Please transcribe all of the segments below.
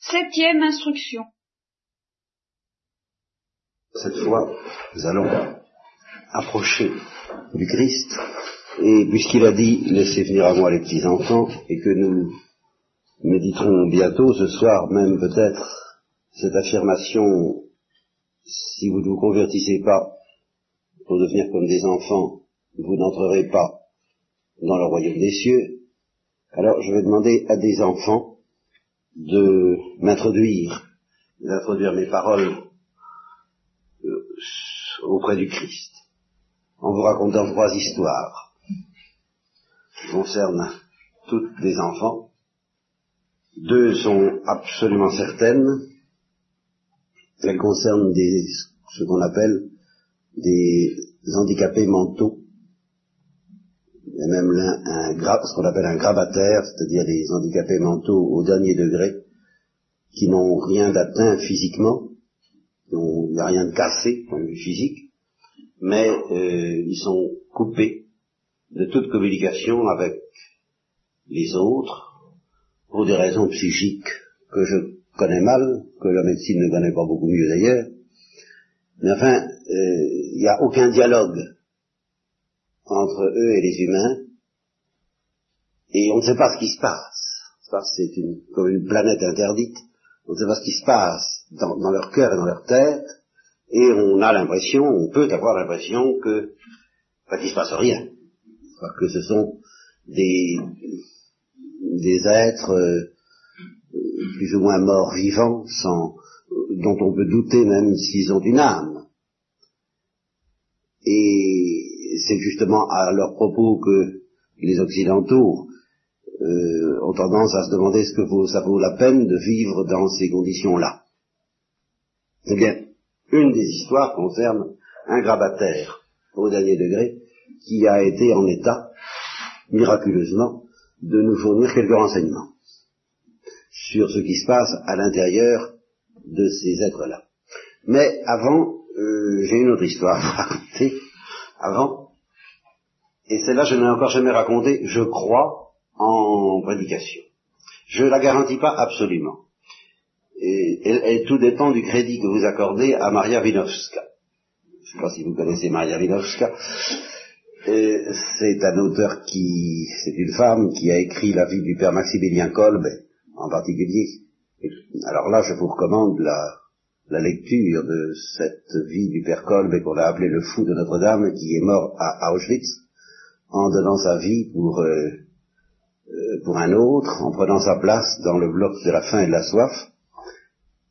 Septième instruction. Cette fois, nous allons approcher du Christ, et puisqu'il a dit laissez venir à moi les petits enfants, et que nous méditerons bientôt, ce soir même peut-être, cette affirmation, si vous ne vous convertissez pas pour devenir comme des enfants, vous n'entrerez pas dans le royaume des cieux, alors je vais demander à des enfants de m'introduire, d'introduire mes paroles euh, auprès du Christ, en vous racontant trois histoires qui concernent toutes les enfants. Deux sont absolument certaines. Elles concernent des, ce qu'on appelle des handicapés mentaux et même un, ce qu'on appelle un grabataire, c'est-à-dire des handicapés mentaux au dernier degré, qui n'ont rien d'atteint physiquement, il n'y a rien de cassé, point de vue physique, mais euh, ils sont coupés de toute communication avec les autres, pour des raisons psychiques que je connais mal, que la médecine ne connaît pas beaucoup mieux d'ailleurs, mais enfin, euh, il n'y a aucun dialogue entre eux et les humains, et on ne sait pas ce qui se passe. C'est comme une planète interdite. On ne sait pas ce qui se passe dans, leur cœur et dans leur tête, et on a l'impression, on peut avoir l'impression que, bah, qu'il ne se passe rien. Que ce sont des, des êtres euh, plus ou moins morts vivants, sans, dont on peut douter même s'ils ont une âme. Et c'est justement à leur propos que les Occidentaux euh, ont tendance à se demander ce que ça vaut la peine de vivre dans ces conditions-là. Eh bien, une des histoires concerne un grabataire au dernier degré qui a été en état, miraculeusement, de nous fournir quelques renseignements sur ce qui se passe à l'intérieur de ces êtres-là. Mais avant, euh, j'ai une autre histoire à raconter. Avant, et celle-là je n'ai encore jamais raconté, je crois, en prédication. Je ne la garantis pas absolument. Et, tout dépend du crédit que vous accordez à Maria Winovska. Je ne sais pas si vous connaissez Maria Winovska. C'est un auteur qui, c'est une femme qui a écrit la vie du père Maximilien Kolb, en particulier. Alors là, je vous recommande la, la lecture de cette vie du père Kolb qu'on a appelé le fou de Notre-Dame, qui est mort à Auschwitz en donnant sa vie pour, euh, euh, pour un autre, en prenant sa place dans le bloc de la faim et de la soif,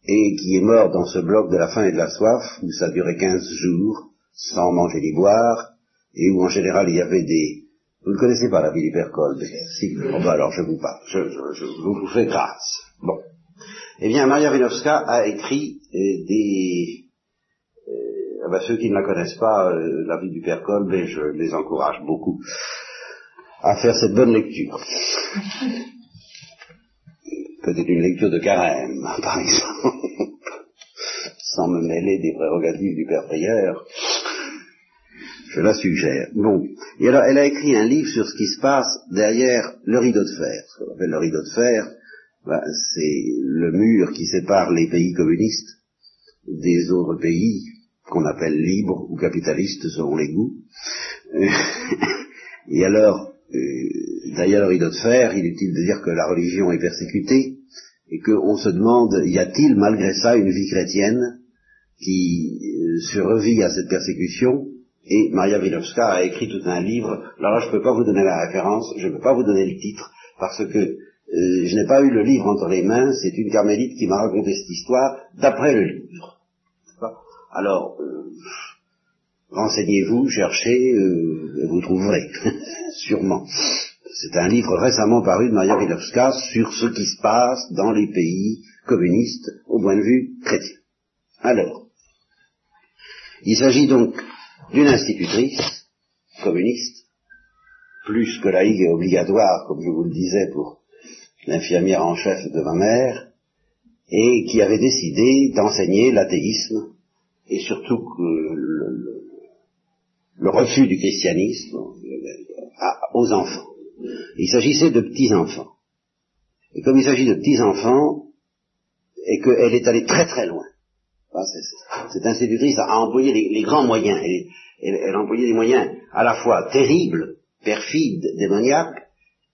et qui est mort dans ce bloc de la faim et de la soif, où ça durait quinze jours, sans manger ni boire, et où en général il y avait des... Vous ne connaissez pas la vie Kolb Si, bon, ben alors je vous parle, je, je, vous fais grâce. Bon. Eh bien, Maria Winovska a écrit euh, des, eh ben, ceux qui ne la connaissent pas, euh, la vie du Père Kolb, et je les encourage beaucoup à faire cette bonne lecture. Peut-être une lecture de carême, par exemple, sans me mêler des prérogatives du Père Prieur. Je la suggère. Bon. Et alors, elle a écrit un livre sur ce qui se passe derrière le rideau de fer. Ce qu'on appelle le rideau de fer, ben, c'est le mur qui sépare les pays communistes des autres pays qu'on appelle libre ou capitaliste selon les goûts. Et alors, euh, d'ailleurs, il est utile de dire que la religion est persécutée et qu'on se demande, y a-t-il malgré ça une vie chrétienne qui euh, se revit à cette persécution? Et Maria Wilovska a écrit tout un livre. Alors là, je ne peux pas vous donner la référence, je ne peux pas vous donner le titre, parce que euh, je n'ai pas eu le livre entre les mains, c'est une carmélite qui m'a raconté cette histoire d'après le livre. Alors, euh, renseignez-vous, cherchez, euh, vous trouverez, sûrement. C'est un livre récemment paru de Maria Wilovska sur ce qui se passe dans les pays communistes au point de vue chrétien. Alors, il s'agit donc d'une institutrice communiste, plus que laïque et obligatoire, comme je vous le disais pour l'infirmière en chef de ma mère, et qui avait décidé d'enseigner l'athéisme et surtout le, le, refus du christianisme aux enfants. Il s'agissait de petits enfants. Et comme il s'agit de petits enfants, et qu'elle est allée très très loin. Cette institutrice a employé les, grands moyens. Elle, a employé des moyens à la fois terribles, perfides, démoniaques,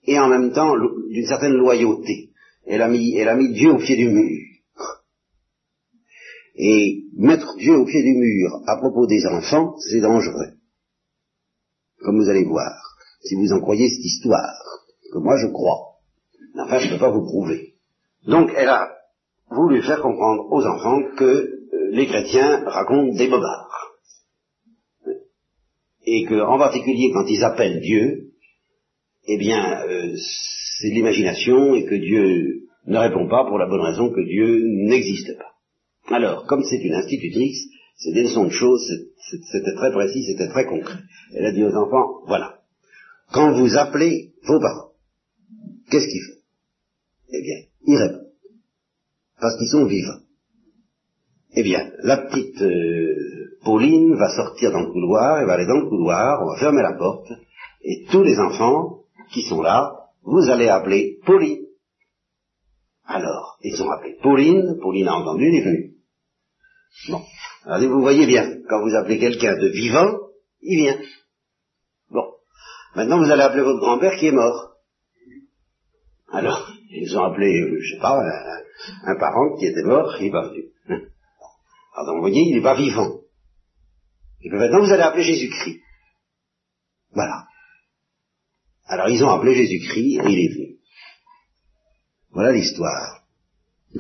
et en même temps d'une certaine loyauté. Elle a, mis, elle a mis Dieu au pied du mur. Et mettre Dieu au pied du mur à propos des enfants, c'est dangereux. Comme vous allez voir, si vous en croyez cette histoire, que moi je crois. Enfin, je ne peux pas vous prouver. Donc, elle a voulu faire comprendre aux enfants que euh, les chrétiens racontent des bobards. Et que, en particulier, quand ils appellent Dieu, eh bien, euh, c'est de l'imagination et que Dieu ne répond pas pour la bonne raison que Dieu n'existe pas. Alors, comme c'est une institutrice, c'est des leçons de choses, c'était très précis, c'était très concret. Elle a dit aux enfants, voilà, quand vous appelez vos parents, qu'est-ce qu'ils font? Eh bien, ils répondent. Parce qu'ils sont vivants. Eh bien, la petite euh, Pauline va sortir dans le couloir, elle va aller dans le couloir, on va fermer la porte, et tous les enfants qui sont là, vous allez appeler Pauline. Alors, ils ont appelé Pauline, Pauline a entendu, elle est venue. Bon. Alors vous voyez bien, quand vous appelez quelqu'un de vivant, il vient. Bon. Maintenant vous allez appeler votre grand-père qui est mort. Alors, ils ont appelé, euh, je sais pas, un, parent qui était mort, il n'est pas venu. Alors vous voyez, il n'est pas vivant. Et puis maintenant vous allez appeler Jésus-Christ. Voilà. Alors ils ont appelé Jésus-Christ et il est venu. Voilà l'histoire.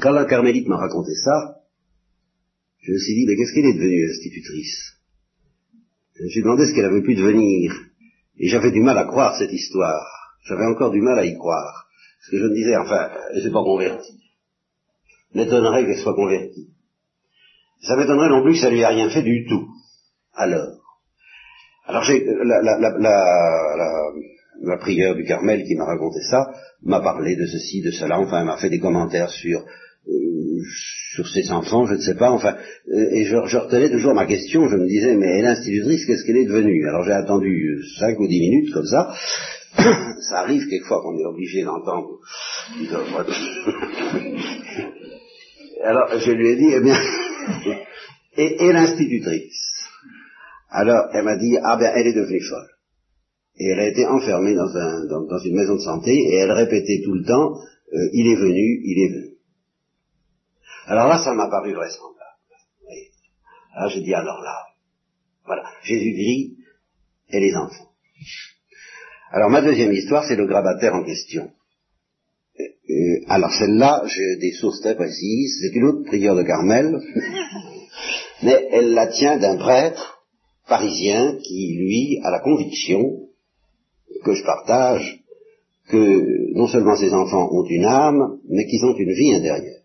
Quand la carmélite m'a raconté ça, je me suis dit, mais qu'est-ce qu'elle est devenue, institutrice Je me suis demandé ce qu'elle avait pu devenir. Et j'avais du mal à croire cette histoire. J'avais encore du mal à y croire. Parce que je me disais, enfin, elle s'est pas convertie. M'étonnerait qu'elle soit convertie. Ça m'étonnerait non plus que ça lui a rien fait du tout. Alors. Alors j'ai, la, la, la, la, la du Carmel qui m'a raconté ça, m'a parlé de ceci, de cela, enfin, elle m'a fait des commentaires sur, euh, sur ses enfants, je ne sais pas, enfin, euh, et je, retenais toujours ma question, je me disais, mais elle institutrice, qu'est-ce qu'elle est devenue? Alors j'ai attendu cinq ou dix minutes comme ça, ça arrive quelquefois qu'on est obligé d'entendre. Alors je lui ai dit, eh bien, et, l'institutrice? Alors elle m'a dit, ah bien, elle est devenue folle. Et elle a été enfermée dans, un, dans, une maison de santé et elle répétait tout le temps, euh, il est venu, il est venu. Alors là, ça m'a paru vraisemblable. Alors j'ai dit, alors là, voilà, Jésus-Christ et les enfants. Alors ma deuxième histoire, c'est le grabataire en question. Euh, alors celle-là, j'ai des sources très précises, c'est une autre prière de Carmel, mais elle la tient d'un prêtre parisien qui, lui, a la conviction que je partage, que non seulement ces enfants ont une âme, mais qu'ils ont une vie intérieure.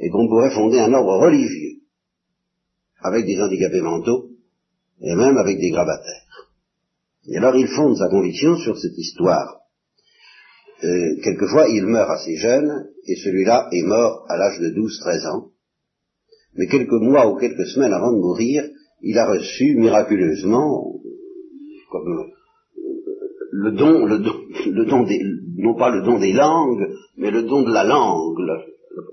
Et qu'on pourrait fonder un ordre religieux, avec des handicapés mentaux, et même avec des grabataires. Et alors il fonde sa conviction sur cette histoire. Euh, quelquefois il meurt assez jeune, et celui-là est mort à l'âge de 12-13 ans. Mais quelques mois ou quelques semaines avant de mourir, il a reçu miraculeusement, comme le don, le don, le don des, non pas le don des langues, mais le don de la langue,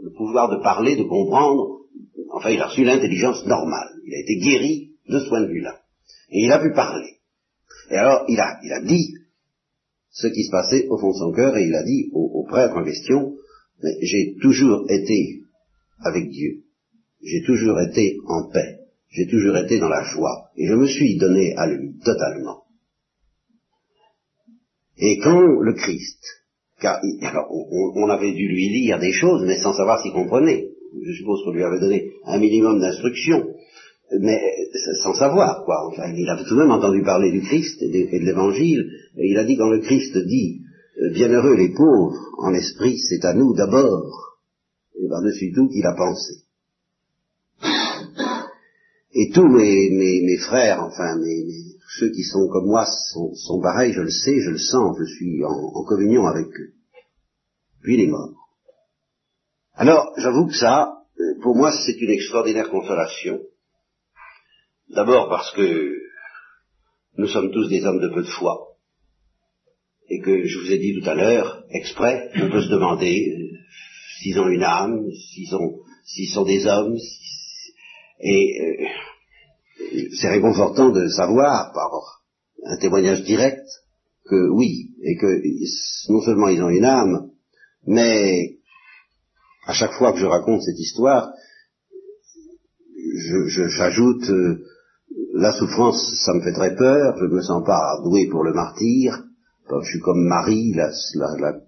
le, pouvoir de parler, de comprendre. Enfin, il a reçu l'intelligence normale. Il a été guéri de ce point de vue-là. Et il a pu parler. Et alors, il a, il a dit ce qui se passait au fond de son cœur, et il a dit au, au prêtre en question, j'ai toujours été avec Dieu. J'ai toujours été en paix. J'ai toujours été dans la joie. Et je me suis donné à lui totalement. Et quand le Christ, car on, avait dû lui lire des choses, mais sans savoir s'il comprenait. Je suppose qu'on lui avait donné un minimum d'instruction, mais sans savoir, quoi. Enfin, il avait tout de même entendu parler du Christ et de, l'Évangile, il a dit quand le Christ dit euh, Bienheureux les pauvres en esprit, c'est à nous d'abord, et par-dessus tout qu'il a pensé. Et tous mes, frères, enfin mes, ceux qui sont comme moi sont, pareils, je le sais, je le sens, je suis en, communion avec eux. Puis il est mort. Alors, j'avoue que ça, euh, pour moi, c'est une extraordinaire consolation. D'abord parce que nous sommes tous des hommes de peu de foi. Et que je vous ai dit tout à l'heure, exprès, on peut se demander euh, s'ils ont une âme, s'ils sont, s'ils sont des hommes, et euh, c'est réconfortant de savoir par un témoignage direct que oui, et que non seulement ils ont une âme, mais à chaque fois que je raconte cette histoire, j'ajoute euh, la souffrance, ça me fait très peur, je ne me sens pas doué pour le martyr, je suis comme Marie, la, la,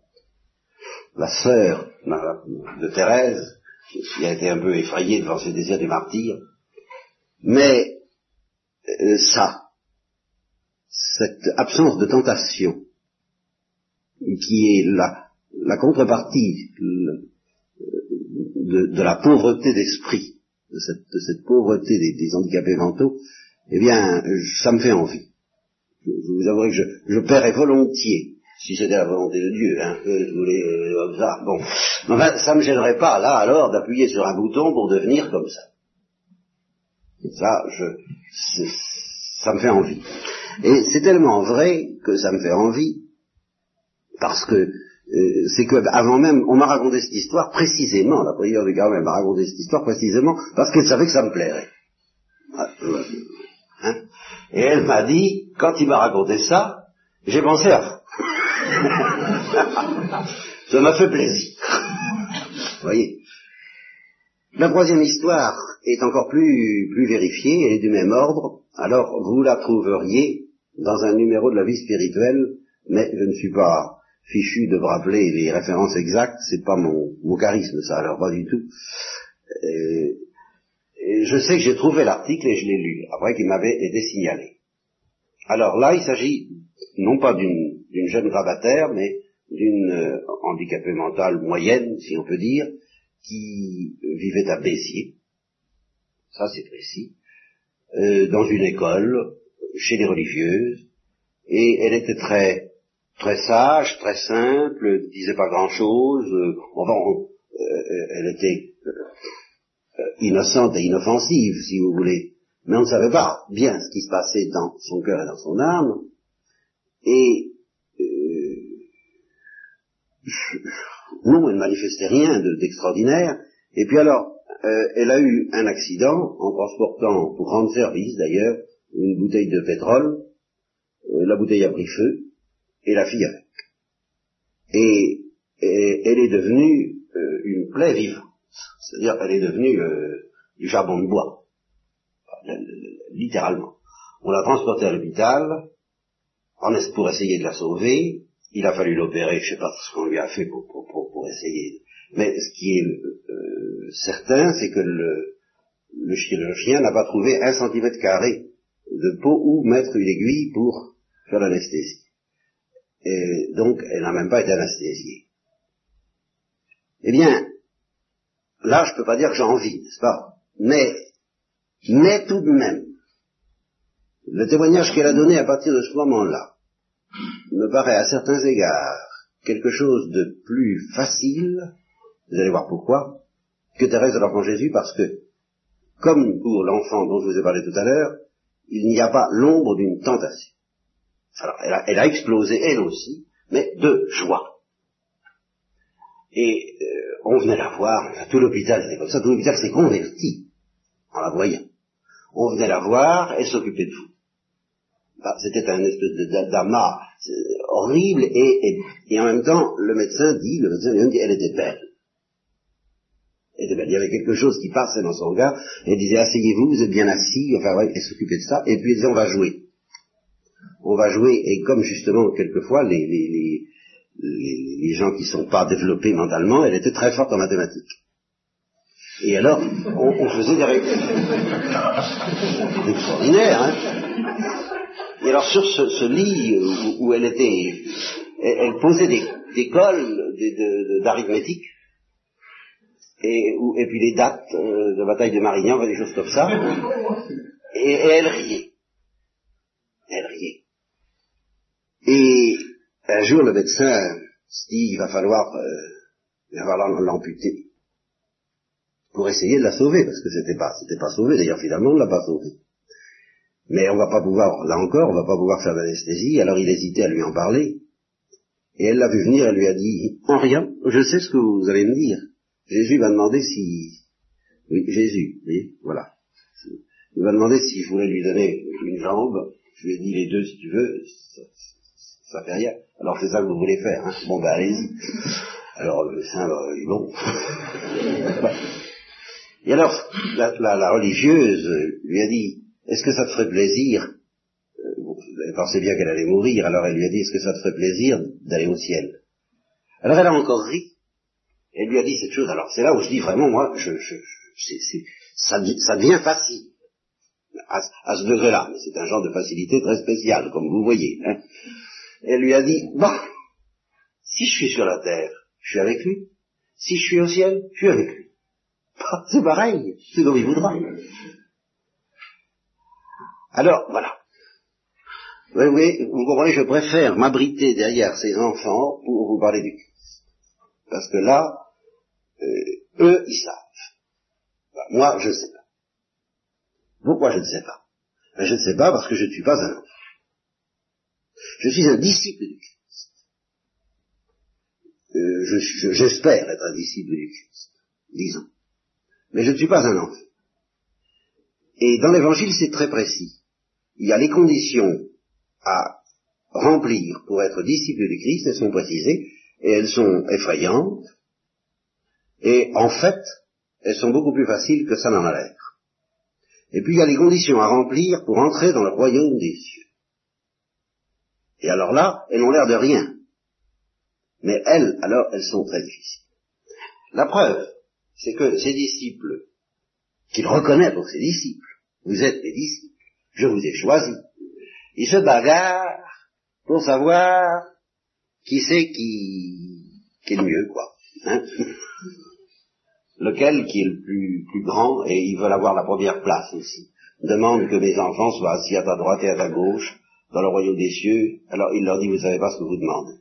la, sœur de Thérèse, qui a été un peu effrayée devant ses désirs du martyr, mais euh, ça, cette absence de tentation, qui est la, la contrepartie de, de, la pauvreté d'esprit, de cette, de cette pauvreté des, handicapés mentaux, eh bien, ça me fait envie. Je, vous avouerai que je, je paierais volontiers, si c'était la volonté de Dieu, hein, que vous voulez, euh, ça, bon. Enfin, ça me gênerait pas, là, alors, d'appuyer sur un bouton pour devenir comme ça. Ça, je, ça me fait envie. Et c'est tellement vrai que ça me fait envie, parce que euh, c'est que avant même, on m'a raconté cette histoire précisément, la prière du Carmel m'a raconté cette histoire précisément parce qu'elle savait que ça me plairait. Ah, hein Et elle m'a dit, quand il m'a raconté ça, j'ai pensé à ça m'a fait plaisir. Vous voyez La troisième histoire est encore plus, plus vérifiée, elle est du même ordre, alors vous la trouveriez dans un numéro de la vie spirituelle, mais je ne suis pas fichu de rappeler les références exactes, c'est pas mon, mon, charisme ça, alors pas du tout. Et, je sais que j'ai trouvé l'article et je l'ai lu, après qu'il m'avait été signalé. Alors là, il s'agit non pas d'une jeune gravataire, mais d'une euh, handicapée mentale moyenne, si on peut dire, qui vivait à Béziers, ça c'est précis, euh, dans une école, chez les religieuses, et elle était très très sage, très simple, disait pas grand-chose, euh, enfin, euh, elle était euh, innocente et inoffensive, si vous voulez, mais on ne savait pas bien ce qui se passait dans son cœur et dans son âme, et non, elle ne manifestait rien d'extraordinaire, et puis alors, elle a eu un accident en transportant, pour rendre service d'ailleurs, une bouteille de pétrole, la bouteille a pris feu, et la fille avec. Et, elle est devenue euh, une plaie vivante. C'est-à-dire qu'elle est devenue euh, du charbon de bois. Littéralement. On l'a transportée à l'hôpital pour essayer de la sauver? Il a fallu l'opérer, je ne sais pas ce qu'on lui a fait pour, essayer. Mais ce qui est euh, certain, c'est que le, le chirurgien n'a pas trouvé un centimètre carré de peau où mettre une aiguille pour faire l'anesthésie. Et donc elle n'a même pas été anesthésiée. Eh bien, là je ne peux pas dire que j'ai envie, n'est-ce pas? Mais, mais tout de même, le témoignage qu'elle a donné à partir de ce moment-là me paraît à certains égards quelque chose de plus facile, vous allez voir pourquoi, que Thérèse de l'Enfant Jésus, parce que, comme pour l'enfant dont je vous ai parlé tout à l'heure, il n'y a pas l'ombre d'une tentation. Alors, elle a, explosé, elle aussi, mais de joie. Et euh, on venait la voir, tout l'hôpital c'était comme ça, tout l'hôpital s'est converti en la voyant. On venait la voir, elle s'occupait de vous. Bah, c'était un espèce d'amas horrible, et, et, en même temps, le médecin dit, le médecin dit, elle était belle. Elle belle. Il y avait quelque chose qui passait dans son regard, elle disait, asseyez-vous, vous êtes bien assis, enfin, ouais, elle s'occupait de ça, et puis elle disait, on va jouer on va jouer, et comme justement quelquefois les, les, les, les, gens qui ne sont pas développés mentalement, elle était très forte en mathématiques. Et alors, on, faisait des règles extraordinaires. Hein et alors sur ce, lit où, elle était, elle, posait des, des cols d'arithmétique, et, et puis les dates euh, de bataille de Marignan, des choses comme ça, et elle riait. Elle riait. Et un jour, le médecin se dit, il va falloir, euh, l'amputer pour essayer de la sauver, parce que c'était pas, c'était pas sauvé. D'ailleurs, finalement, on ne l'a pas sauvé. Mais on va pas pouvoir, là encore, on va pas pouvoir faire d'anesthésie. Alors, il hésitait à lui en parler. Et elle l'a vu venir, elle lui a dit, en rien, je sais ce que vous allez me dire, Jésus va demander si... Jésus, voilà. Il va demander si je voulais lui donner une jambe. Je lui ai dit les deux si tu veux, ça, ça fait rien. Alors c'est ça que vous voulez faire, hein Bon ben allez-y. Alors le saint dit bon. Et alors, la, religieuse lui a dit, est-ce que ça te ferait plaisir Elle pensait bien qu'elle allait mourir, alors elle lui a dit, est-ce que ça te ferait plaisir d'aller au ciel? Alors elle a encore ri. Elle lui a dit cette chose. Alors c'est là où je dis vraiment, moi, je, je, ça, devient facile à, ce degré-là. Mais c'est un genre de facilité très spécial, comme vous voyez. Hein. Elle lui a dit, bon, si je suis sur la terre, je suis avec lui. Si je suis au ciel, je suis avec lui. C'est pareil, c'est comme il voudra. Alors, voilà. Oui, oui, vous comprenez, je préfère m'abriter derrière ces enfants pour vous parler du Christ. Parce que là, eux, ils savent. moi, je ne sais pas. Pourquoi je ne sais pas? Ben, Je ne sais pas parce que je ne suis pas un enfant. Je suis un disciple du Christ. Euh, j'espère être un disciple du Christ, disons. Mais je ne suis pas un enfant. Et dans l'évangile, c'est très précis. Il y a les conditions à remplir pour être disciple du Christ, elles sont précisées, et elles sont effrayantes, et en fait, elles sont beaucoup plus faciles que ça n'en a l'air. Et puis il y a les conditions à remplir pour entrer dans le royaume des cieux. Et alors là, elles n'ont l'air de rien. Mais elles, alors, elles sont très difficiles. La preuve, c'est que ses disciples, qu'il reconnaît pour ses disciples, vous êtes mes disciples, je vous ai choisis, ils se bagarrent pour savoir qui c'est qui, qui est le mieux, quoi. Hein Lequel qui est le plus, plus grand, et ils veulent avoir la première place aussi. Demande que mes enfants soient assis à ta droite et à ta gauche, dans le royaume des cieux, alors il leur dit, vous savez pas ce que vous demandez.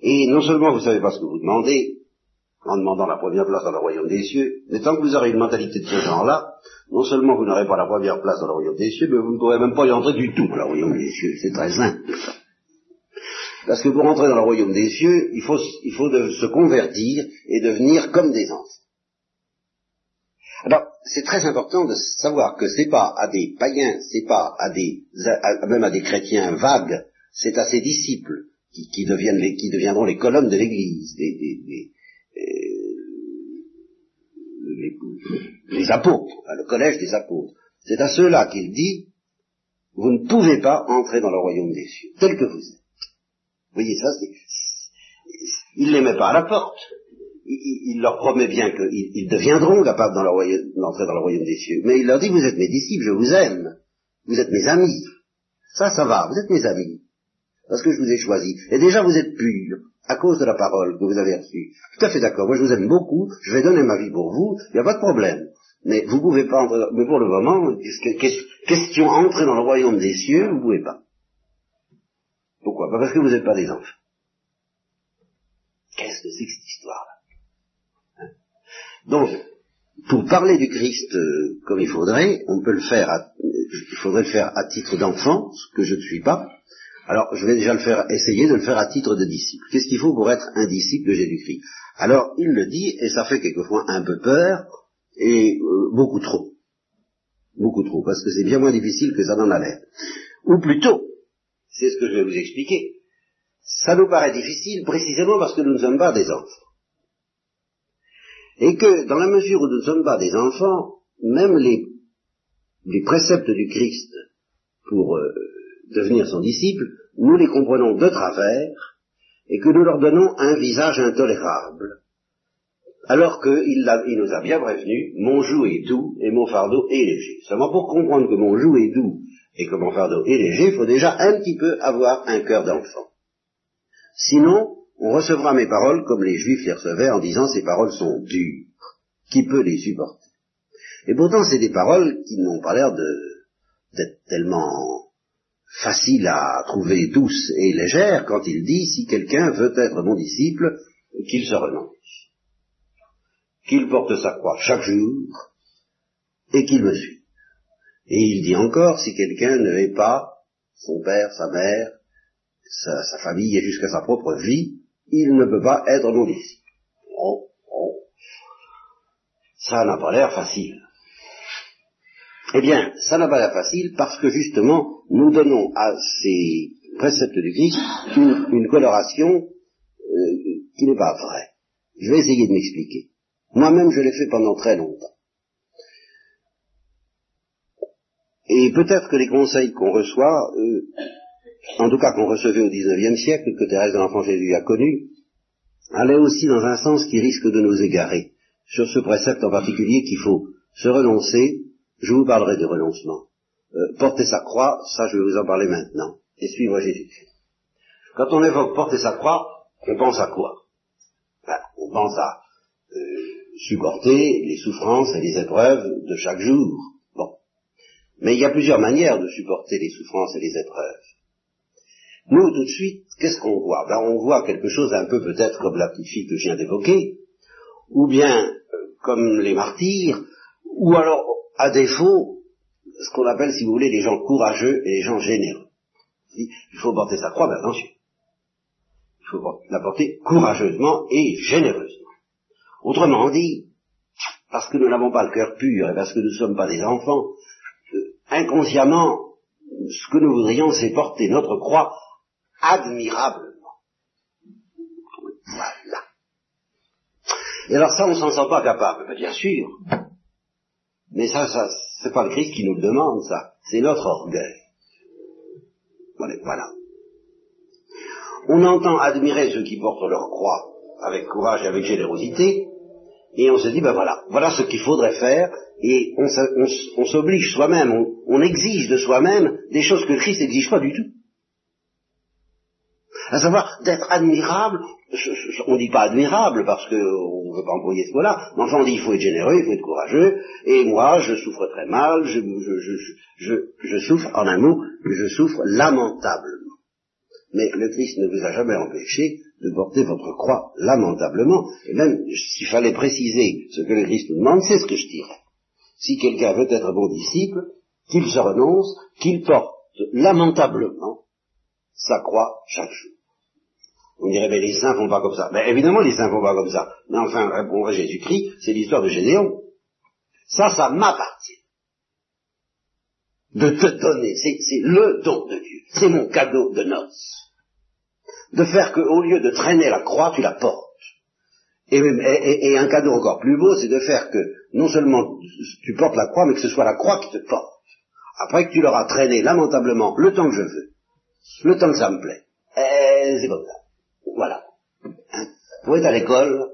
Et non seulement vous savez pas ce que vous demandez, en demandant la première place dans le royaume des cieux, mais tant que vous aurez une mentalité de ce genre-là, non seulement vous n'aurez pas la première place dans le royaume des cieux, mais vous ne pourrez même pas y entrer du tout dans le royaume des cieux. C'est très simple. Parce que pour entrer dans le royaume des cieux, il faut, il faut se convertir et devenir comme des enfants. Alors, c'est très important de savoir que c'est pas à des païens, c'est pas à des, même à des chrétiens vagues, c'est à ses disciples qui, deviennent qui deviendront les colonnes de l'Église, des, les, apôtres, le collège des apôtres. C'est à ceux-là qu'il dit, vous ne pouvez pas entrer dans le royaume des cieux, tel que vous êtes. Voyez ça, c'est, il les met pas à la porte. Il, leur promet bien qu'ils deviendront capables d'entrer dans le royaume des cieux. Mais il leur dit, vous êtes mes disciples, je vous aime. Vous êtes mes amis. Ça, ça va, vous êtes mes amis. Parce que je vous ai choisi. Et déjà, vous êtes purs à cause de la parole que vous avez reçue. Tout à fait d'accord. Moi, je vous aime beaucoup. Je vais donner ma vie pour vous. Il n'y a pas de problème. Mais vous pouvez pas entrer, mais pour le moment, question entrer dans le royaume des cieux, vous pouvez pas. Pourquoi Pas parce que vous n'êtes pas des enfants. Qu'est-ce que c'est que cette histoire-là hein? Donc, pour parler du Christ euh, comme il faudrait, on peut le faire, à, il faudrait le faire à titre d'enfant, ce que je ne suis pas, alors, je vais déjà le faire, essayer de le faire à titre de disciple. Qu'est-ce qu'il faut pour être un disciple de Jésus-Christ? Alors, il le dit, et ça fait quelquefois un peu peur, et euh, beaucoup trop. Beaucoup trop, parce que c'est bien moins difficile que ça n'en a l'air. Ou plutôt, c'est ce que je vais vous expliquer, ça nous paraît difficile précisément parce que nous ne sommes pas des enfants. Et que, dans la mesure où nous ne sommes pas des enfants, même les, les préceptes du Christ pour euh, devenir son disciple, nous les comprenons de travers et que nous leur donnons un visage intolérable. Alors qu'il il nous a bien prévenu, mon joug est doux et mon fardeau est léger. Seulement pour comprendre que mon joug est doux et que mon fardeau est léger, il faut déjà un petit peu avoir un cœur d'enfant. Sinon, on recevra mes paroles comme les juifs les recevaient en disant ces paroles sont dures. Qui peut les supporter? Et pourtant, c'est des paroles qui n'ont pas l'air d'être tellement facile à trouver douce et légère quand il dit si quelqu'un veut être mon disciple, qu'il se renonce, qu'il porte sa croix chaque jour et qu'il me suive. Et il dit encore si quelqu'un ne hait pas son père, sa mère, sa, famille et jusqu'à sa propre vie, il ne peut pas être mon disciple. Oh, oh, Ça n'a pas l'air facile. Eh bien, ça n'a pas l'air facile parce que justement, nous donnons à ces préceptes du Christ une, coloration euh, qui n'est pas vraie. Je vais essayer de m'expliquer. Moi-même, je l'ai fait pendant très longtemps. Et peut-être que les conseils qu'on reçoit, euh, en tout cas qu'on recevait au XIXe siècle, que Thérèse de l'Enfant Jésus a connu, allaient aussi dans un sens qui risque de nous égarer. Sur ce précepte en particulier qu'il faut se renoncer, je vous parlerai de renoncement. Euh, porter sa croix, ça je vais vous en parler maintenant, et suivre Jésus. Quand on évoque porter sa croix, on pense à quoi? Ben, On pense à supporter les souffrances et les épreuves de chaque jour. Bon. Mais il y a plusieurs manières de supporter les souffrances et les épreuves. Nous, tout de suite, qu'est-ce qu'on voit? Ben, On voit quelque chose un peu peut-être comme la petite fille que je viens d'évoquer, ou bien euh, comme les martyrs, ou alors, à défaut, ce qu'on appelle, si vous voulez, les gens courageux et les gens généreux. Il faut porter sa croix, mais attention. Il faut la porter courageusement et généreusement. Autrement dit, parce que nous n'avons pas le cœur pur et parce que nous ne sommes pas des enfants, euh, inconsciemment, ce que nous voudrions, c'est porter notre croix admirablement. Voilà. Et alors ça, on s'en sent pas capable, bien sûr. Mais ça, ça, c'est pas le Christ qui nous le demande, ça. C'est notre orgueil. Voilà. On entend admirer ceux qui portent leur croix avec courage et avec générosité, et on se dit, ben voilà, voilà ce qu'il faudrait faire, et on, s'oblige soi-même, on, exige de soi-même des choses que Christ n'exige pas du tout. À savoir d'être admirable, on ne dit pas admirable parce qu'on ne veut pas employer ce mot-là, mais enfin on dit il faut être généreux, il faut être courageux, et moi je souffre très mal, je, je souffre, en un mot, je souffre lamentablement. Mais le Christ ne vous a jamais empêché de porter votre croix lamentablement, et même s'il fallait préciser ce que le Christ nous demande, c'est ce que je dirais. Si quelqu'un veut être bon disciple, qu'il se renonce, qu'il porte lamentablement sa croix chaque jour. On dirait, mais les saints font pas comme ça. Mais évidemment, les saints font pas comme ça. Mais enfin, répondrait Jésus-Christ, c'est l'histoire de Gédéon. Ça, ça m'appartient. De te donner, c'est le don de Dieu. C'est mon cadeau de noces. De faire qu'au lieu de traîner la croix, tu la portes. Et, un cadeau encore plus beau, c'est de faire que non seulement tu portes la croix, mais que ce soit la croix qui te porte. Après que tu l'auras traîné lamentablement le temps que je veux, le temps que ça me plaît. Et c'est comme ça. Voilà. Hein Faut être à l'école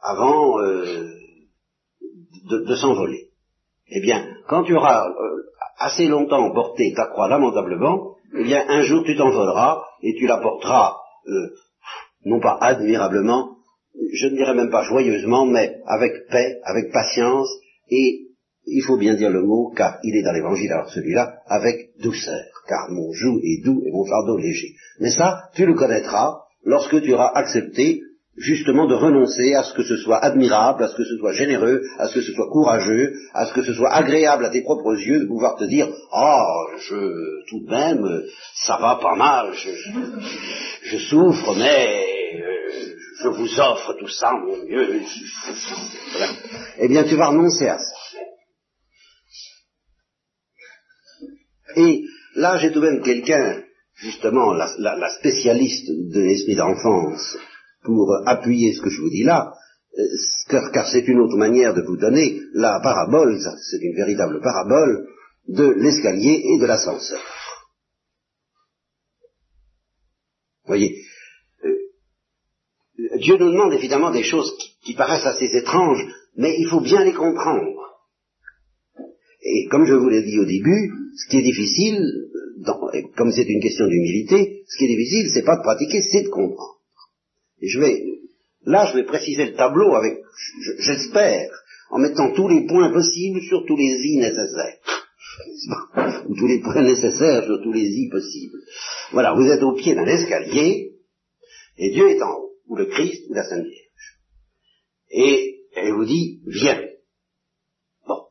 avant euh, de, s'envoler. Eh bien, quand tu auras euh, assez longtemps porté ta croix lamentablement, eh bien, un jour tu t'envoleras et tu la porteras, euh, non pas admirablement, je ne dirais même pas joyeusement, mais avec paix, avec patience, et il faut bien dire le mot, car il est dans l'évangile, alors celui-là, avec douceur, car mon joug est doux et mon fardeau léger. Mais ça, tu le connaîtras lorsque tu auras accepté justement de renoncer à ce que ce soit admirable, à ce que ce soit généreux, à ce que ce soit courageux, à ce que ce soit agréable à tes propres yeux de pouvoir te dire ah je tout de même ça va pas mal, je, souffre mais euh, je vous offre tout ça mon Dieu. Eh bien tu vas renoncer à ça. Et là j'ai tout de même quelqu'un justement la, spécialiste de l'esprit d'enfance pour appuyer ce que je vous dis là, euh, car, c'est une autre manière de vous donner la parabole, c'est une véritable parabole de l'escalier et de l'ascenseur. Voyez, euh, Dieu nous demande évidemment des choses qui paraissent assez étranges, mais il faut bien les comprendre. Et comme je vous l'ai dit au début, ce qui est difficile, comme c'est une question d'humilité, ce qui est difficile, c'est pas de pratiquer, c'est de comprendre. Et je vais, là, je vais préciser le tableau avec, j'espère, en mettant tous les points possibles sur tous les i nécessaires. Ou tous les points nécessaires sur tous les i possibles. Voilà, vous êtes au pied d'un escalier, et Dieu est en haut, ou le Christ, ou la Sainte Vierge. Et elle vous dit, viens. Bon.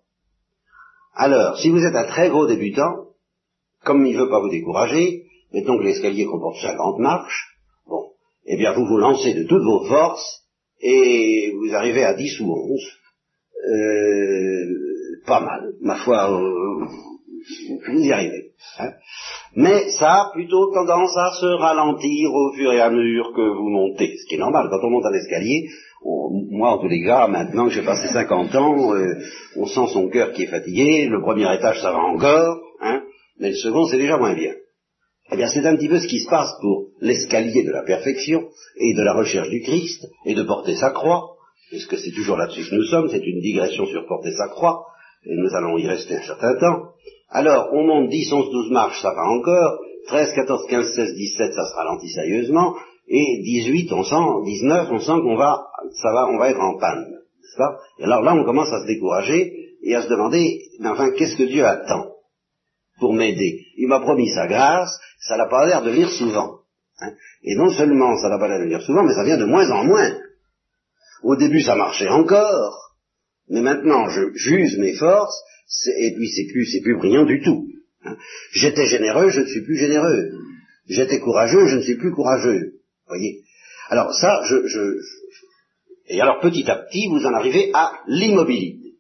Alors, si vous êtes un très gros débutant, comme il ne veut pas vous décourager, mettons que l'escalier comporte 50 marches, eh bien vous vous lancez de toutes vos forces et vous arrivez à 10 ou 11, euh, pas mal. Ma foi, euh, vous y arrivez. Hein. Mais ça a plutôt tendance à se ralentir au fur et à mesure que vous montez, ce qui est normal. Quand on monte un escalier, moi en tous les cas, maintenant que j'ai passé 50 ans, euh, on sent son cœur qui est fatigué, le premier étage ça va encore, hein, mais le second c'est déjà moins bien. Eh bien c'est un petit peu ce qui se passe pour l'escalier de la perfection et de la recherche du Christ et de porter sa croix, puisque c'est toujours là-dessus que nous sommes, c'est une digression sur porter sa croix, et nous allons y rester un certain temps. Alors, on monte 10, 11, 12 marches, ça va encore, 13, 14, 15, 16, 17, ça se ralentit sérieusement, et 18, on sent, 19, on sent qu'on va, ça va, on va être en panne, n'est-ce Et alors là, on commence à se décourager et à se demander, mais enfin, qu'est-ce que Dieu attend pour m'aider? Il m'a promis sa grâce, ça n'a pas l'air de venir souvent. Hein. et non seulement ça n'a pas l'air venir souvent, mais ça vient de moins en moins. Au début, ça marchait encore, mais maintenant, je juge mes forces, et puis c'est plus, c'est plus brillant du tout. Hein. J'étais généreux, je ne suis plus généreux. J'étais courageux, je ne suis plus courageux. Voyez. Alors ça, je, je, et alors petit à petit, vous en arrivez à l'immobilité.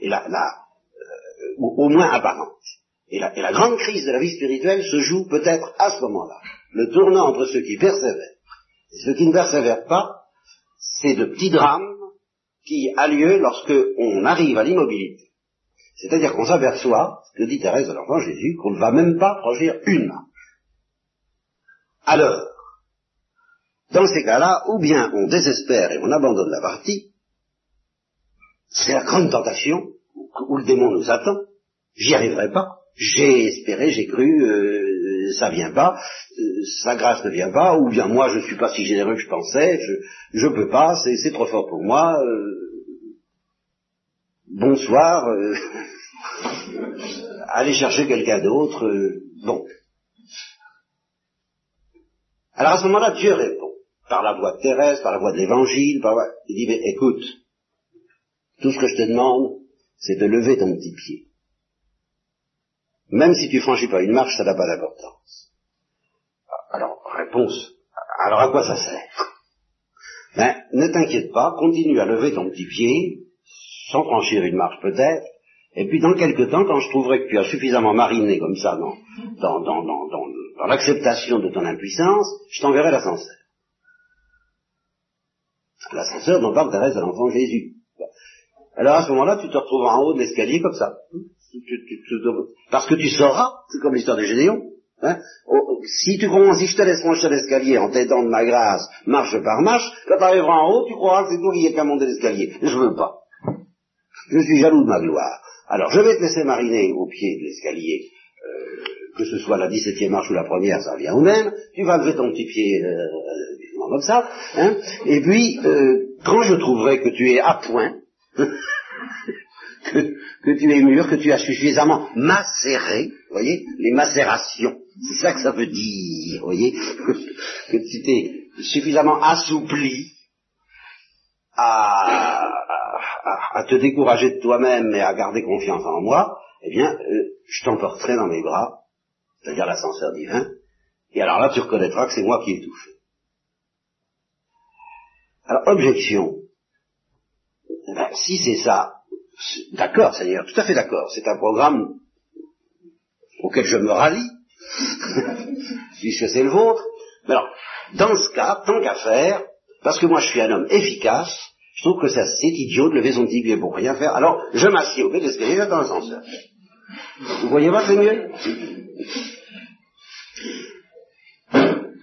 Et là euh, au, moins apparente. Et la, et la grande crise de la vie spirituelle se joue peut-être à ce moment-là. Le tournant entre ceux qui persévèrent et ceux qui ne persévèrent pas, c'est de petits drames qui a lieu lorsque on arrive à l'immobilité. C'est-à-dire qu'on s'aperçoit, ce que dit Thérèse de l'Enfant Jésus, qu'on ne va même pas franchir une marche. Alors, dans ces cas-là, ou bien on désespère et on abandonne la partie, c'est la grande tentation où le démon nous attend. J'y arriverai pas. J'ai espéré, j'ai cru, euh, ça vient pas, euh, sa grâce ne vient pas, ou bien moi je ne suis pas si généreux que je pensais, je ne peux pas, c'est trop fort pour moi. Euh, bonsoir, euh, allez chercher quelqu'un d'autre. bon. Alors à ce moment-là, Dieu répond par la voix de Thérèse, par la voix de l'Évangile, par il dit, écoute, tout ce que je te demande, c'est de lever ton petit pied. Même si tu franchis pas une marche, ça n'a pas d'importance. Alors, réponse, alors à quoi ça sert? Ben, ne t'inquiète pas, continue à lever ton petit pied, sans franchir une marche peut-être, et puis dans quelques temps, quand je trouverai que tu as suffisamment mariné comme ça dans, dans, dans, dans, dans l'acceptation de ton impuissance, je t'enverrai l'ascenseur l'ascenseur dont parle Thérèse de l'enfant Jésus. Alors à ce moment-là, tu te retrouves en haut de l'escalier comme ça. Parce que tu sauras, c'est comme l'histoire de Gédéon. Hein. si tu commences, si je te laisse franchir l'escalier en t'aidant de ma grâce, marche par marche, quand tu arriveras en haut, tu croiras que c'est toi qui es qu'à monter l'escalier. Je veux pas. Je suis jaloux de ma gloire. Alors je vais te laisser mariner au pied de l'escalier, euh, que ce soit la 17e marche ou la première, ça vient au même. Tu vas lever ton petit pied euh, comme ça, hein, et puis, euh, quand je trouverai que tu es à point, que, tu es mûr, que tu as suffisamment macéré, voyez, les macérations, c'est ça que ça veut dire, voyez, que tu t'es suffisamment assoupli à, à, te décourager de toi-même et à garder confiance en moi, eh bien, euh, je t'emporterai dans mes bras, c'est-à-dire l'ascenseur divin, et alors là tu reconnaîtras que c'est moi qui ai tout fait. Alors, objection. Eh ben, si c'est ça, d'accord, Seigneur, tout à fait d'accord, c'est un programme auquel je me rallie, puisque c'est le vôtre. Mais alors, dans ce cas, tant qu'à faire, parce que moi je suis un homme efficace, je trouve que c'est idiot de lever son petit pour rien faire, alors je m'assieds au pied de l'escalier, dans l'ascenseur. Vous voyez pas, c'est mieux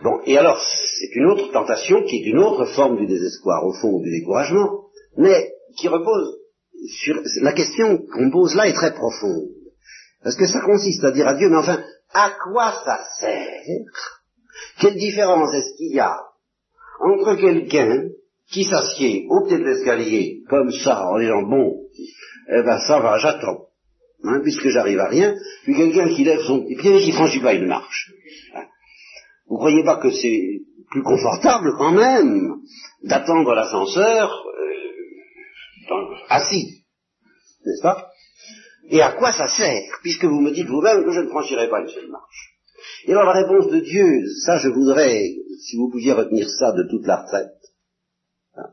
Bon, et alors, c'est une autre tentation qui est une autre forme du désespoir, au fond, du découragement, mais qui repose La question qu'on pose là est très profonde. Parce que ça consiste à dire à Dieu, mais enfin, à quoi ça sert? Quelle différence est-ce qu'il y a entre quelqu'un qui s'assied au pied de l'escalier, comme ça, en disant, bon, eh ben ça va, j'attends, hein, puisque j'arrive à rien, puis quelqu'un qui lève son pied et qui franchit pas une marche. Vous croyez pas que c'est plus confortable quand même d'attendre l'ascenseur euh, assis, n'est-ce pas? Et à quoi ça sert, puisque vous me dites vous-même que je ne franchirai pas une seule marche? Et alors la réponse de Dieu, ça je voudrais, si vous pouviez retenir ça de toute la retraite, hein,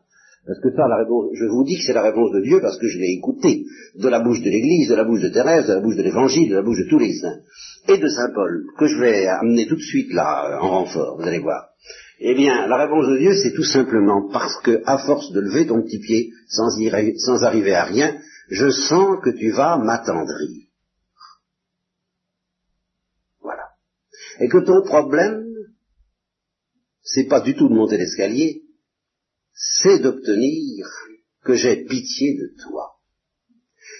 Parce que ça, la réponse, je vous dis que c'est la réponse de Dieu parce que je l'ai écouté de la bouche de l'Église, de la bouche de Thérèse, de la bouche de l'Évangile, de la bouche de tous les saints, et de Saint Paul, que je vais amener tout de suite là, en renfort, vous allez voir. Eh bien, la réponse de Dieu, c'est tout simplement parce que, à force de lever ton petit pied, sans, sans arriver à rien, je sens que tu vas m'attendrir. Voilà. Et que ton problème, c'est pas du tout de monter l'escalier, c'est d'obtenir que j'ai pitié de toi.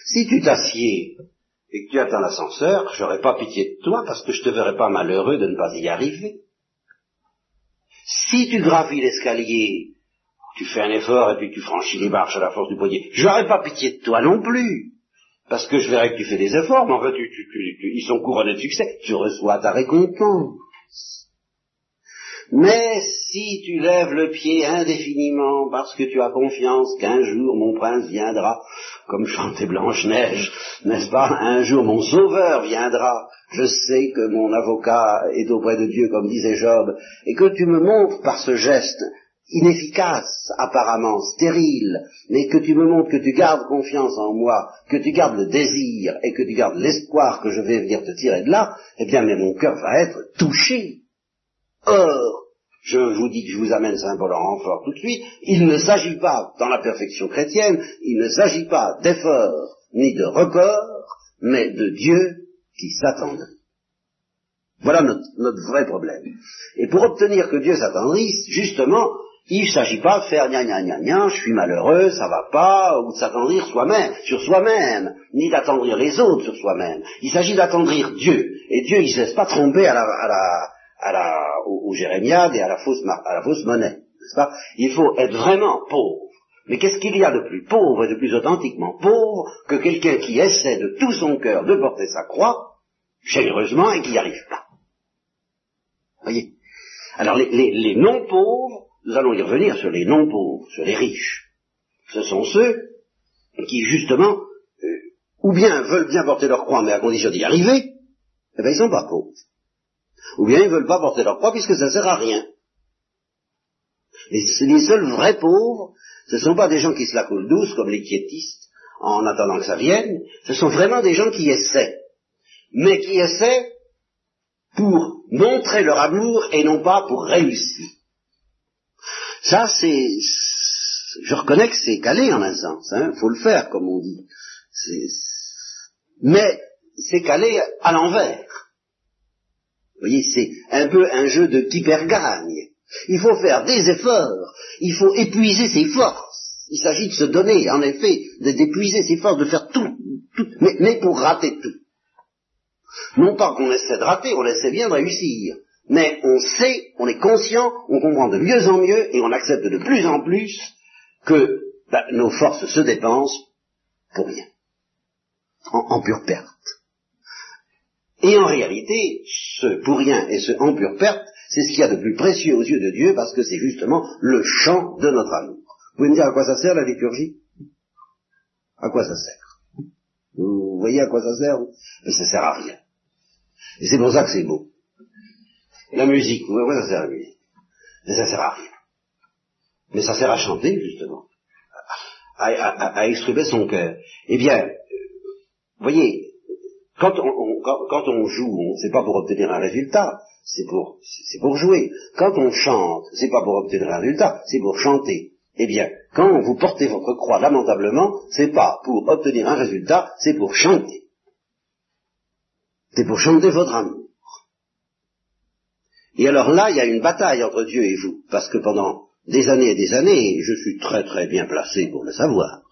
Si tu t'assieds et que tu attends l'ascenseur, j'aurai pas pitié de toi parce que je te verrai pas malheureux de ne pas y arriver. Si tu gravis l'escalier, tu fais un effort et puis tu franchis les marches à la force du poignet, j'aurai pas pitié de toi non plus. Parce que je verrai que tu fais des efforts, mais en fait, ils sont couronnés de succès. Tu reçois ta récompense. Mais si tu lèves le pied indéfiniment parce que tu as confiance qu'un jour mon prince viendra, comme chantait Blanche-Neige, n'est-ce pas, un jour mon sauveur viendra, je sais que mon avocat est auprès de Dieu, comme disait Job, et que tu me montres par ce geste inefficace, apparemment stérile, mais que tu me montres que tu gardes confiance en moi, que tu gardes le désir et que tu gardes l'espoir que je vais venir te tirer de là, eh bien, mais mon cœur va être touché. Or, je vous dis que je vous amène Saint Paul en renfort tout de suite, il ne s'agit pas, dans la perfection chrétienne, il ne s'agit pas d'effort ni de record, mais de Dieu qui s'attendent. Voilà notre, notre, vrai problème. Et pour obtenir que Dieu s'attendrisse, justement, il ne s'agit pas de faire gna gna gna gna, je suis malheureux, ça va pas, ou de s'attendrir soi-même, sur soi-même, ni d'attendrir les autres sur soi-même. Il s'agit d'attendrir Dieu. Et Dieu, il ne se laisse pas tromper à la, à la, à la, au, au jérémiade et à la fausse, à la fausse monnaie. N'est-ce pas? Il faut être vraiment pauvre. Mais qu'est-ce qu'il y a de plus pauvre et de plus authentiquement pauvre que quelqu'un qui essaie de tout son cœur de porter sa croix, généreusement, et qui n'y arrive pas? Voyez? Alors les, non-pauvres, nous allons y revenir sur les non-pauvres, sur les riches. Ce sont ceux qui, justement, euh, ou bien veulent bien porter leur croix, mais à condition d'y arriver, eh bien ils sont pas pauvres. Ou bien ils veulent pas porter leur croix puisque ça sert à rien. Les, les seuls vrais pauvres, ce ne sont pas des gens qui se la coulent douce comme les quiétistes en attendant que ça vienne, ce sont vraiment des gens qui essaient. Mais qui essaient pour montrer leur amour et non pas pour réussir. Ça, c'est, je reconnais que c'est calé en un sens, hein, faut le faire comme on dit. mais c'est calé à l'envers. Vous voyez, c'est un peu un jeu de qui perd gagne. Il faut faire des efforts, il faut épuiser ses forces. Il s'agit de se donner, en effet, d'épuiser ses forces, de faire tout, tout mais, pour rater tout. Non pas qu'on essaie de rater, on essaie bien de réussir. Mais on sait, on est conscient, on comprend de mieux en mieux et on accepte de plus en plus que ben, nos forces se dépensent pour rien, en, en pure perte. Et en réalité, ce pour rien et ce en pure perte, c'est ce qu'il y a de plus précieux aux yeux de Dieu parce que c'est justement le champ de notre amour. Vous pouvez me dire à quoi ça sert la liturgie? À quoi ça sert? Vous voyez à quoi ça sert? Mais ça sert à rien. Et c'est pour ça que c'est beau. La musique, vous voyez, ça sert à la musique? Mais ça sert à rien. Mais ça sert à chanter, justement. À, à, exprimer son cœur. Eh bien, vous voyez, quand on, quand, on joue, c'est pas pour obtenir un résultat, c'est pour, c'est pour jouer. Quand on chante, c'est pas pour obtenir un résultat, c'est pour chanter. Eh bien, quand vous portez votre croix lamentablement, c'est pas pour obtenir un résultat, c'est pour chanter. C'est pour chanter votre amour. Et alors là, il y a une bataille entre Dieu et vous, parce que pendant des années et des années, je suis très très bien placé pour le savoir,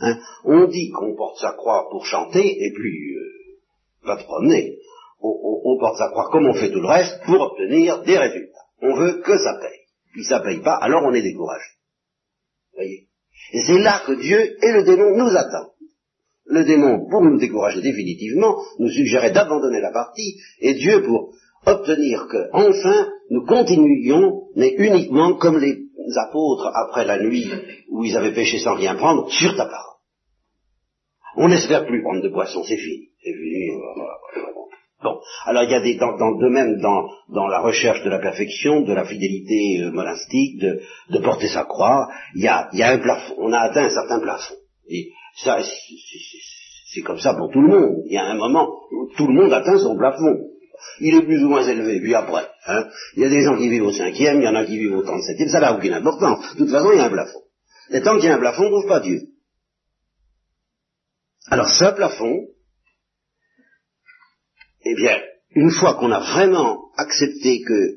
hein, on dit qu'on porte sa croix pour chanter, et puis, euh, va promener, on, porte sa croix comme on fait tout le reste pour obtenir des résultats. On veut que ça paye. Puis ça paye pas, alors on est découragé. Voyez? Et c'est là que Dieu et le démon nous attendent le démon, pour nous décourager définitivement, nous suggérait d'abandonner la partie, et Dieu pour obtenir que, enfin, nous continuions, mais uniquement comme les apôtres après la nuit où ils avaient péché sans rien prendre, sur ta parole. On n'espère plus prendre de poisson, c'est fini. C'est fini. Bon, alors il y a des, dans, dans, de même dans, dans la recherche de la perfection, de la fidélité euh, monastique, de, de porter sa croix, il y a, y a un plafond, on a atteint un certain plafond. Et ça, c'est comme ça pour tout le monde. Il y a un moment où tout le monde atteint son plafond. Il est plus ou moins élevé, puis après. Hein, il y a des gens qui vivent au cinquième, il y en a qui vivent au trente-septième, ça n'a aucune importance. De toute façon, il y a un plafond. Et tant qu'il y a un plafond, on ne trouve pas Dieu. Alors ce plafond, eh bien, une fois qu'on a vraiment accepté que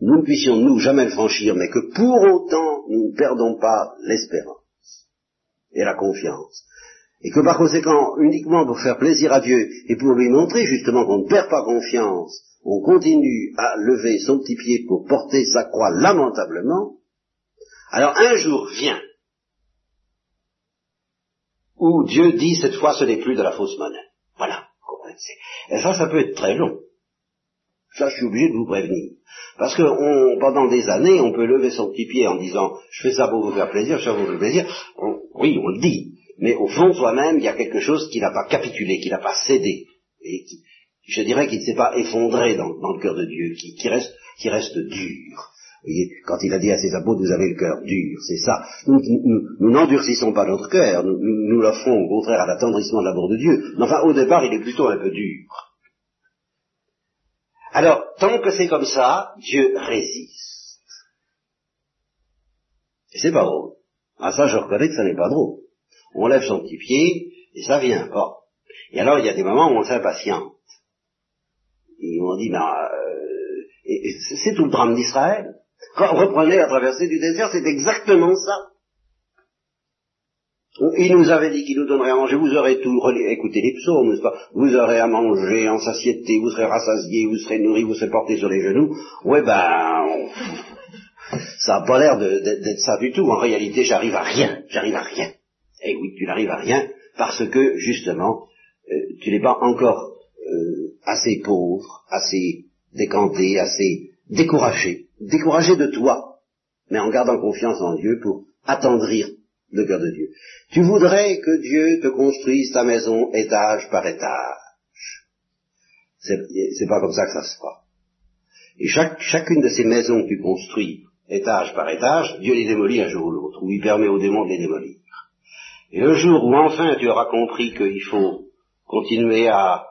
nous ne puissions nous jamais le franchir, mais que pour autant nous ne perdons pas l'espérance et la confiance, et que par conséquent, uniquement pour faire plaisir à Dieu et pour lui montrer justement qu'on ne perd pas confiance, on continue à lever son petit pied pour porter sa croix lamentablement, alors un jour vient où Dieu dit cette fois ce n'est plus de la fausse monnaie. Voilà. Et ça, ça peut être très long. Ça, je suis obligé de vous prévenir. Parce que on, pendant des années, on peut lever son petit pied en disant je fais ça pour vous faire plaisir, je fais ça pour vous faire plaisir. oui, on le dit. Mais au fond soi-même, il y a quelque chose qui n'a pas capitulé, qui n'a pas cédé. Et qui, je dirais qu'il ne s'est pas effondré dans, le cœur de Dieu, qui, qui, reste, qui reste dur. Voyez, quand il a dit à ses apôtres, vous avez le cœur dur, c'est ça. Nous n'endurcissons pas notre cœur, nous, nous, l'offrons au contraire à l'attendrissement de l'amour de Dieu. Mais enfin, au départ, il est plutôt un peu dur. Alors, tant que c'est comme ça, Dieu résiste. Et c'est pas drôle. Ah ça, je reconnais que ça n'est pas drôle. On lève son petit pied, et ça vient pas. Et alors, il y a des moments où on s'impatiente. Et on dit, ben, euh, c'est tout le drame d'Israël. Reprenez la traversée du désert, c'est exactement ça. Il nous avait dit qu'il nous donnerait à manger, vous aurez tout, écoutez les psaumes, Vous aurez à manger en satiété, vous serez rassasié, vous serez nourri, vous serez porté sur les genoux. Ouais ben, ça n'a pas l'air d'être ça du tout. En réalité, j'arrive à rien, j'arrive à rien. Et oui, tu n'arrives à rien parce que, justement, euh, tu n'es pas encore euh, assez pauvre, assez décanté, assez découragé découragé de toi, mais en gardant confiance en Dieu pour attendrir le cœur de Dieu. Tu voudrais que Dieu te construise ta maison étage par étage. C'est pas comme ça que ça se fera. Et chaque, chacune de ces maisons que tu construis étage par étage, Dieu les démolit un jour ou l'autre, ou il permet aux démons de les démolir. Et le jour où enfin tu auras compris qu'il faut continuer à,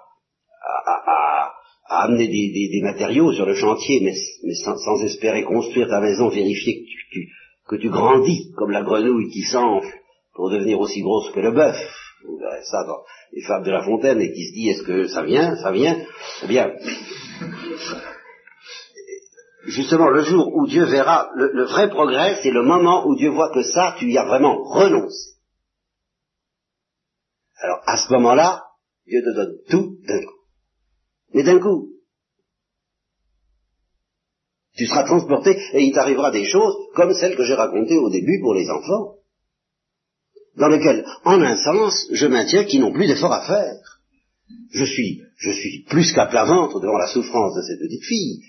amener des, matériaux sur le chantier, mais, sans, espérer construire ta maison, vérifier que tu, que tu grandis comme la grenouille qui s'enfle pour devenir aussi grosse que le bœuf. Vous verrez ça dans les fables de la fontaine et qui se dit est-ce que ça vient, ça vient? Eh bien, justement, le jour où Dieu verra le, le vrai progrès, c'est le moment où Dieu voit que ça, tu y as vraiment renoncé. Alors, à ce moment-là, Dieu te donne tout d'un coup. Mais d'un coup, tu seras transporté et il t'arrivera des choses comme celles que j'ai racontées au début pour les enfants, dans lesquelles, en un sens, je maintiens qu'ils n'ont plus d'efforts à faire. Je suis, je suis plus qu'à plat ventre devant la souffrance de cette petite fille,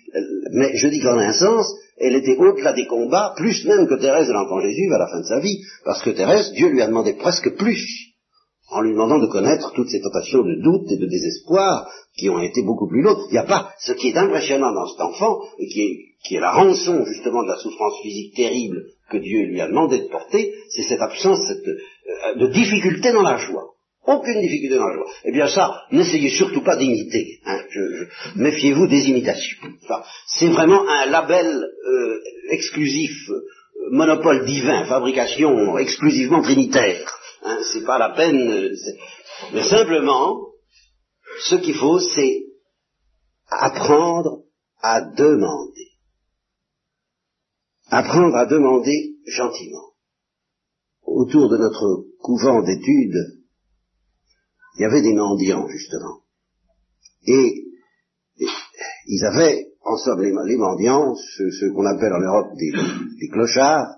mais je dis qu'en un sens, elle était au-delà des combats, plus même que Thérèse de l'enfant Jésus à la fin de sa vie, parce que Thérèse, Dieu lui a demandé presque plus en lui demandant de connaître toutes ces tentations de doute et de désespoir qui ont été beaucoup plus lourdes. Il n'y a pas ce qui est impressionnant dans cet enfant, et qui est, la rançon justement de la souffrance physique terrible que Dieu lui a demandé de porter, c'est cette absence cette, euh, de difficulté dans la joie. Aucune difficulté dans la joie. Eh bien ça, n'essayez surtout pas d'imiter. Hein. Méfiez-vous des imitations. c'est vraiment un label euh, exclusif, euh, monopole divin, fabrication exclusivement trinitaire. Hein, c'est pas la peine. Mais simplement, ce qu'il faut, c'est apprendre à demander. Apprendre à demander gentiment. Autour de notre couvent d'études, il y avait des mendiants, justement. Et, ils avaient, en somme, les, mendiants, ceux, qu'on appelle en Europe des clochards,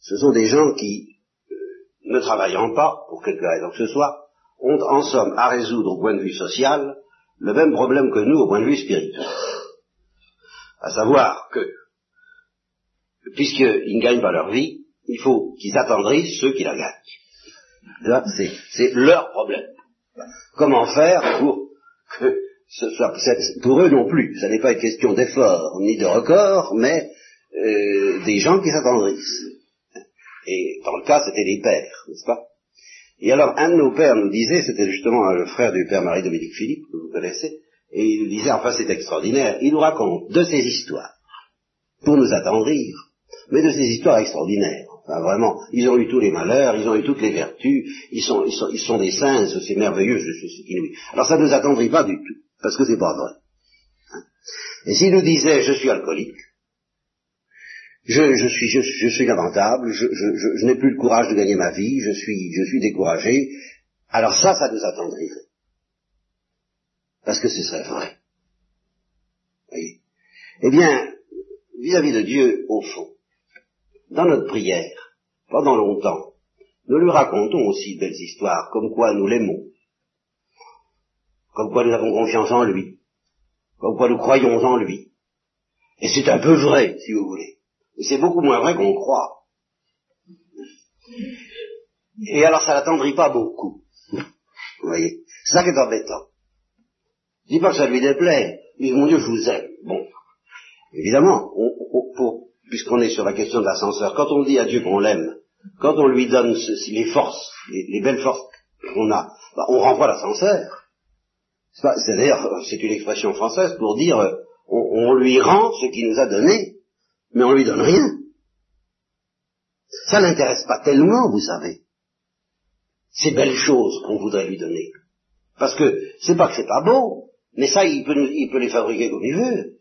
ce sont des gens qui ne travaillant pas, pour quelque raison que ce soit, ont en somme à résoudre au point de vue social le même problème que nous au point de vue spirituel. À savoir que, puisqu'ils ne gagnent pas leur vie, il faut qu'ils attendrissent ceux qui la gagnent. C'est leur problème. Comment faire pour que ce soit, pour eux non plus, ça n'est pas une question d'effort ni de record, mais euh, des gens qui s'attendrissent. Et dans le cas, c'était les pères, n'est-ce pas? Et alors, un de nos pères nous disait, c'était justement le frère du père Marie-Dominique Philippe, que vous connaissez, et il nous disait, enfin c'est extraordinaire, il nous raconte de ces histoires, pour nous attendrir, mais de ces histoires extraordinaires. Enfin, vraiment, ils ont eu tous les malheurs, ils ont eu toutes les vertus, ils sont, ils sont, ils sont des saints, c'est merveilleux, c'est inouï. Alors ça ne nous attendrit pas du tout, parce que c'est pas vrai. Et s'il nous disait, je suis alcoolique, je, je, suis, je, je suis lamentable, je, je n'ai plus le courage de gagner ma vie, je suis, je suis découragé, alors ça, ça nous attendrirait. Parce que ce serait vrai. Eh bien, vis-à-vis de Dieu, au fond, dans notre prière, pendant longtemps, nous lui racontons aussi de belles histoires, comme quoi nous l'aimons, comme quoi nous avons confiance en lui, comme quoi nous croyons en lui. Et c'est un peu vrai, si vous voulez. Mais c'est beaucoup moins vrai qu'on croit. Et alors ça n'attendrit pas beaucoup. Vous voyez C'est ça qui est embêtant. Je dis pas que ça lui déplaît. mais mon Dieu, je vous aime. Bon. Évidemment, puisqu'on est sur la question de l'ascenseur, quand on dit à Dieu qu'on l'aime, quand on lui donne les forces, les, belles forces qu'on a, bah, on renvoie l'ascenseur. C'est d'ailleurs, c'est une expression française pour dire, euh, on, lui rend ce qu'il nous a donné, mais on lui donne rien. Ça n'intéresse pas tellement, vous savez, ces belles choses qu'on voudrait lui donner. Parce que c'est pas que c'est pas beau, mais ça, il peut, il peut les fabriquer comme il veut.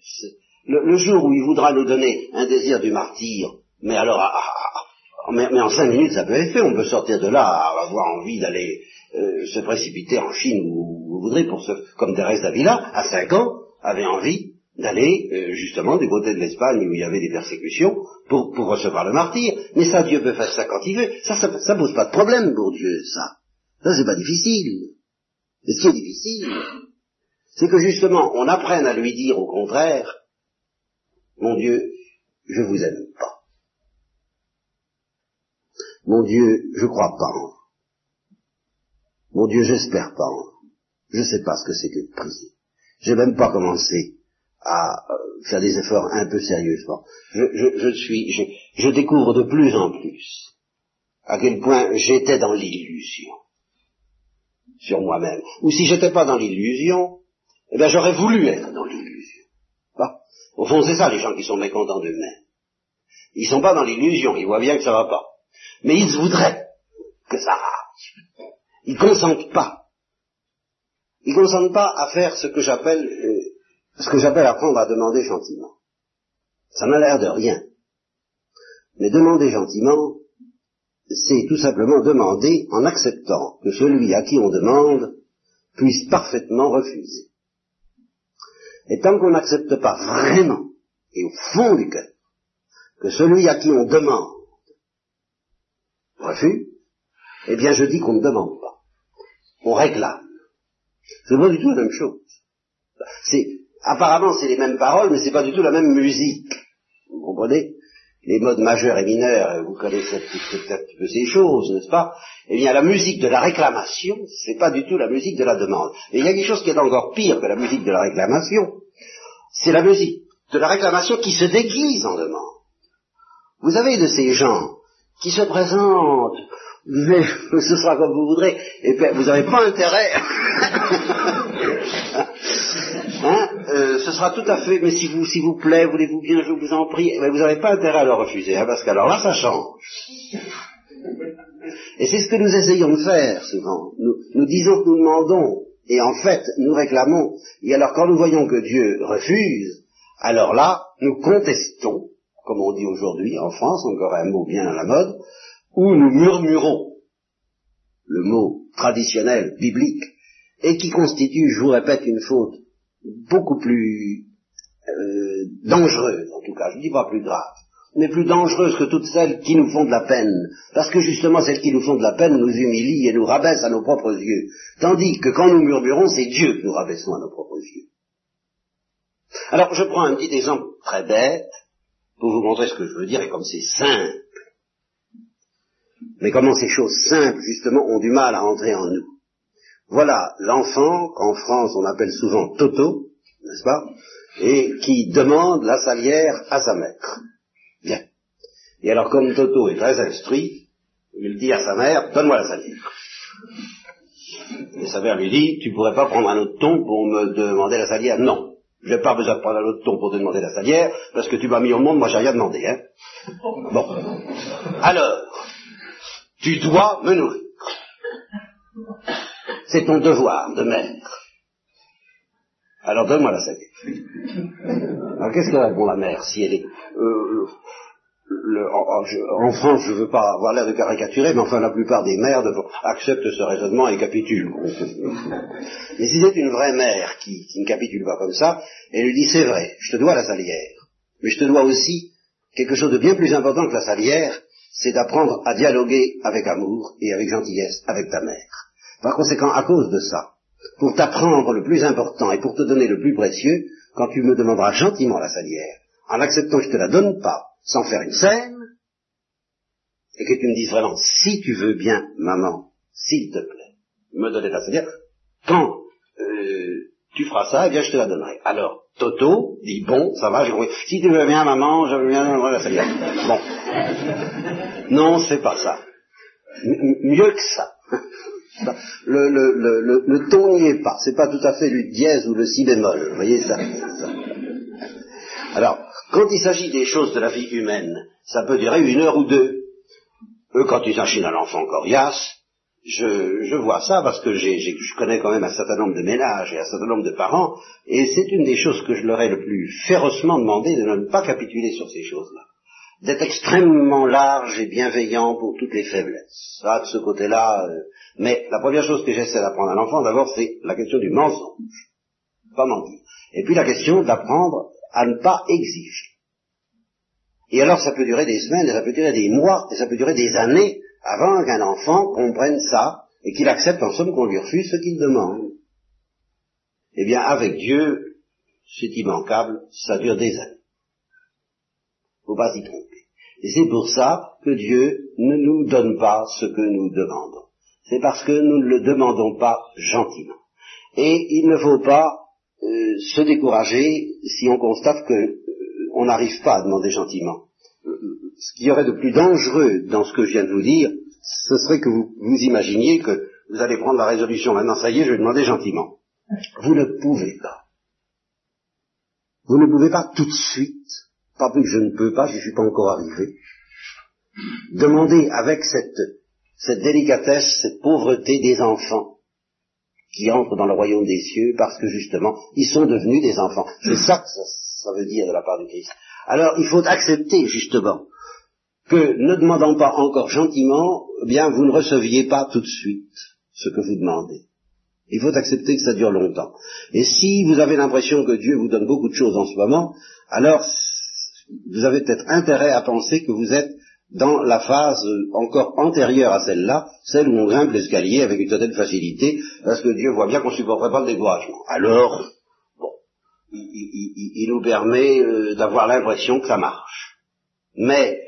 Le, jour où il voudra nous donner un désir du martyr, mais alors, ah, ah, ah, mais, en cinq minutes, ça peut être fait. On peut sortir de là, avoir envie d'aller euh, se précipiter en Chine où vous voudrez, pour se, comme Thérèse d'Avila, à cinq ans, avait envie d'aller euh, justement du côté de l'Espagne où il y avait des persécutions pour, pour recevoir le martyr. Mais ça, Dieu peut faire ça quand il veut. Ça, ça, ça pose pas de problème pour Dieu, ça. Ça, c'est pas difficile. Mais ce qui est difficile, c'est que justement, on apprenne à lui dire au contraire, mon Dieu, je vous aime pas. Mon Dieu, je crois pas en Mon Dieu, j'espère pas en Je sais pas ce que c'est que de prier. J'ai même pas commencé à euh, faire des efforts un peu sérieusement. Je, je, je suis, je, je découvre de plus en plus à quel point j'étais dans l'illusion sur moi-même. Ou si j'étais pas dans l'illusion, eh bien j'aurais voulu être dans l'illusion. Au fond, c'est ça les gens qui sont mécontents d'eux-mêmes. Ils sont pas dans l'illusion, ils voient bien que ça va pas. Mais ils voudraient que ça marche. Ils consentent pas. Ils consentent pas à faire ce que j'appelle, euh, ce que j'appelle apprendre à demander gentiment. Ça n'a l'air de rien. Mais demander gentiment, c'est tout simplement demander en acceptant que celui à qui on demande puisse parfaitement refuser. Et tant qu'on n'accepte pas vraiment, et au fond du cœur, que celui à qui on demande refuse, eh bien je dis qu'on ne demande pas. On réclame. C'est pas du tout la même chose. C'est, apparemment c'est les mêmes paroles, mais c'est pas du tout la même musique. Vous comprenez? Les modes majeurs et mineurs, vous connaissez peut-être peu ces choses, n'est-ce pas? Eh bien la musique de la réclamation, c'est pas du tout la musique de la demande. Et il y a quelque chose qui est encore pire que la musique de la réclamation, c'est la musique de la réclamation qui se déguise en demande. Vous avez de ces gens qui se présentent, mais ce sera comme vous voudrez, et vous n'avez pas intérêt. euh, ce sera tout à fait, mais si vous, s'il vous plaît, voulez-vous bien, je vous en prie, mais vous n'avez pas intérêt à le refuser, hein, parce qu'alors là, ça change. Et c'est ce que nous essayons de faire souvent. Nous, nous disons que nous demandons, et en fait, nous réclamons. Et alors, quand nous voyons que Dieu refuse, alors là, nous contestons, comme on dit aujourd'hui en France, encore un mot bien à la mode, ou nous murmurons, le mot traditionnel, biblique, et qui constitue, je vous répète, une faute beaucoup plus euh, en tout cas, je ne dis pas plus grave, mais plus dangereuse que toutes celles qui nous font de la peine, parce que justement celles qui nous font de la peine nous humilient et nous rabaissent à nos propres yeux, tandis que quand nous murmurons, c'est Dieu que nous rabaissons à nos propres yeux. Alors je prends un petit exemple très bête, pour vous montrer ce que je veux dire et comme c'est simple. Mais comment ces choses simples, justement, ont du mal à entrer en nous. Voilà l'enfant qu'en France on appelle souvent Toto, n'est-ce pas, et qui demande la salière à sa mère. Bien. Et alors comme Toto est très instruit, il dit à sa mère, donne-moi la salière. Et sa mère lui dit, tu pourrais pas prendre un autre ton pour me demander la salière? Non. Je n'ai pas besoin de prendre un autre ton pour te demander la salière, parce que tu m'as mis au monde, moi j'ai rien demandé, hein. Bon. Alors, tu dois me nourrir. C'est ton devoir de mère. Alors donne-moi la salière. Alors qu'est-ce que répond la mère si elle est... Euh, en, France, je ne veux pas avoir l'air de caricaturer, mais enfin la plupart des mères acceptent ce raisonnement et capitulent. mais si c'est une vraie mère qui, qui, ne capitule pas comme ça, elle lui dit c'est vrai, je te dois la salière, mais je te dois aussi quelque chose de bien plus important que la salière, c'est d'apprendre à dialoguer avec amour et avec gentillesse avec ta mère. Par conséquent, à cause de ça, pour t'apprendre le plus important et pour te donner le plus précieux, quand tu me demanderas gentiment la salière, en acceptant que je te la donne pas, sans faire une scène, et que tu me dises vraiment, si tu veux bien, maman, s'il te plaît, me donner ta salière, quand euh, tu feras ça, eh bien je te la donnerai. Alors, Toto dit, bon, ça va, j'ai compris. Si tu veux bien, maman, je veux bien donner la salière. Bon. Non, c'est pas ça. mieux que ça. Le, le, le, le, ton n'y est pas. C'est pas tout à fait le dièse ou le si bémol. Vous voyez ça. Alors, quand il s'agit des choses de la vie humaine, ça peut durer une heure ou deux. Eux, quand il s'agit d'un enfant coriace, je, je, vois ça parce que je connais quand même un certain nombre de ménages et un certain nombre de parents, et c'est une des choses que je leur ai le plus férocement demandé de ne pas capituler sur ces choses-là. D'être extrêmement large et bienveillant pour toutes les faiblesses. Ça, de ce côté-là. Euh, mais la première chose que j'essaie d'apprendre à l'enfant, d'abord, c'est la question du mensonge. Pas mentir. Et puis la question d'apprendre à ne pas exiger. Et alors ça peut durer des semaines, et ça peut durer des mois, et ça peut durer des années avant qu'un enfant comprenne ça et qu'il accepte en somme qu'on lui refuse ce qu'il demande. Eh bien, avec Dieu, c'est immanquable, ça dure des années. Faut pas s'y tromper. Et c'est pour ça que Dieu ne nous donne pas ce que nous demandons. C'est parce que nous ne le demandons pas gentiment. Et il ne faut pas euh, se décourager si on constate qu'on euh, n'arrive pas à demander gentiment. Ce qui y aurait de plus dangereux dans ce que je viens de vous dire, ce serait que vous vous imaginiez que vous allez prendre la résolution, maintenant ça y est, je vais demander gentiment. Vous ne pouvez pas. Vous ne pouvez pas tout de suite, pas plus que je ne peux pas, je suis pas encore arrivé, demander avec cette, cette délicatesse, cette pauvreté des enfants, qui entrent dans le royaume des cieux parce que justement, ils sont devenus des enfants. C'est ça que ça, veut dire de la part du Christ. Alors, il faut accepter justement que, ne demandant pas encore gentiment, eh bien, vous ne receviez pas tout de suite ce que vous demandez. Il faut accepter que ça dure longtemps. Et si vous avez l'impression que Dieu vous donne beaucoup de choses en ce moment, alors vous avez peut-être intérêt à penser que vous êtes dans la phase encore antérieure à celle-là, celle où on grimpe l'escalier avec une certaine facilité, parce que Dieu voit bien qu'on ne supporterait pas le découragement. Alors, bon, il, nous permet euh, d'avoir l'impression que ça marche. Mais,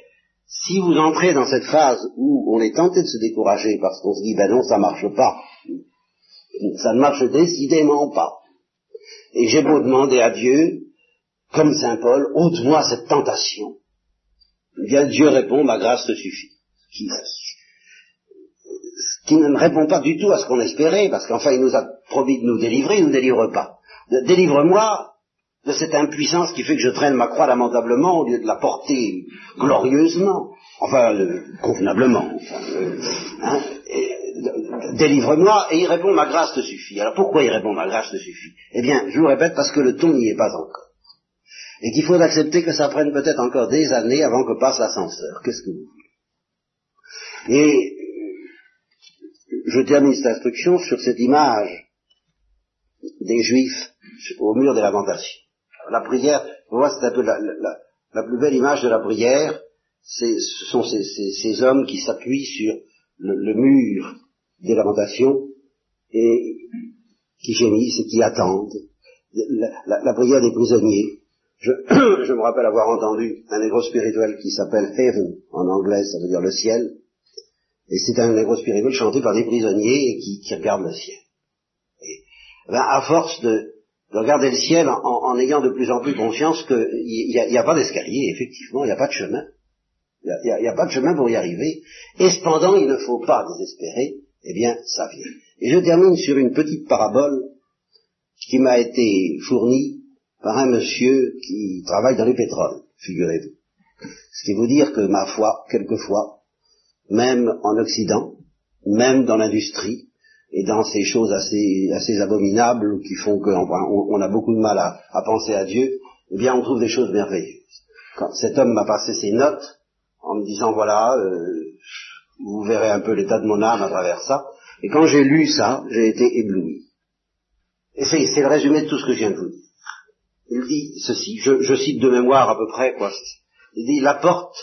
si vous entrez dans cette phase où on est tenté de se décourager parce qu'on se dit, ben non, ça marche pas, ça ne marche décidément pas, et j'ai beau demander à Dieu, comme Saint Paul, ôte-moi cette tentation, bien Dieu répond, ma grâce te suffit. Qui, qui ne répond pas du tout à ce qu'on espérait, parce qu'enfin il nous a promis de nous délivrer, il ne nous délivre pas. Délivre-moi de cette impuissance qui fait que je traîne ma croix lamentablement au lieu de la porter glorieusement, enfin convenablement. Hein, délivre-moi, et il répond ma grâce te suffit. Alors pourquoi il répond ma grâce te suffit? Eh bien, je vous répète, parce que le ton n'y est pas encore et qu'il faut accepter que ça prenne peut-être encore des années avant que passe l'ascenseur. Qu'est-ce que vous voulez? Et je termine cette instruction sur cette image des Juifs au mur des lamentations. La prière, vous voyez, c'est un peu la, plus belle image de la prière, ce sont ces, hommes qui s'appuient sur le, mur des lamentations et qui gémissent et qui attendent. la prière des prisonniers, je, je, me rappelle avoir entendu un négro spirituel qui s'appelle Heaven, en anglais ça veut dire le ciel, et c'est un négro spirituel chanté par des prisonniers et qui, qui regardent le ciel. ben, à force de, regarder le ciel en, ayant de plus en plus conscience qu'il n'y a, pas d'escalier, effectivement, il n'y a pas de chemin. Il n'y a, pas de chemin pour y arriver. Et cependant, il ne faut pas désespérer. Eh bien, ça vient. Et je termine sur une petite parabole qui m'a été fournie par un monsieur qui travaille dans les pétroles, figurez-vous. Ce qui veut dire que, ma foi, quelquefois, même en Occident, même dans l'industrie, et dans ces choses assez, abominables qui font qu'on on, a beaucoup de mal à, penser à Dieu, eh bien on trouve des choses merveilleuses. Quand cet homme m'a passé ses notes en me disant voilà, euh, vous verrez un peu l'état de mon âme à travers ça, et quand j'ai lu ça, j'ai été ébloui. Et c'est le résumé de tout ce que je viens de vous dire. Il dit ceci, je, je cite de mémoire à peu près quoi. Il dit la porte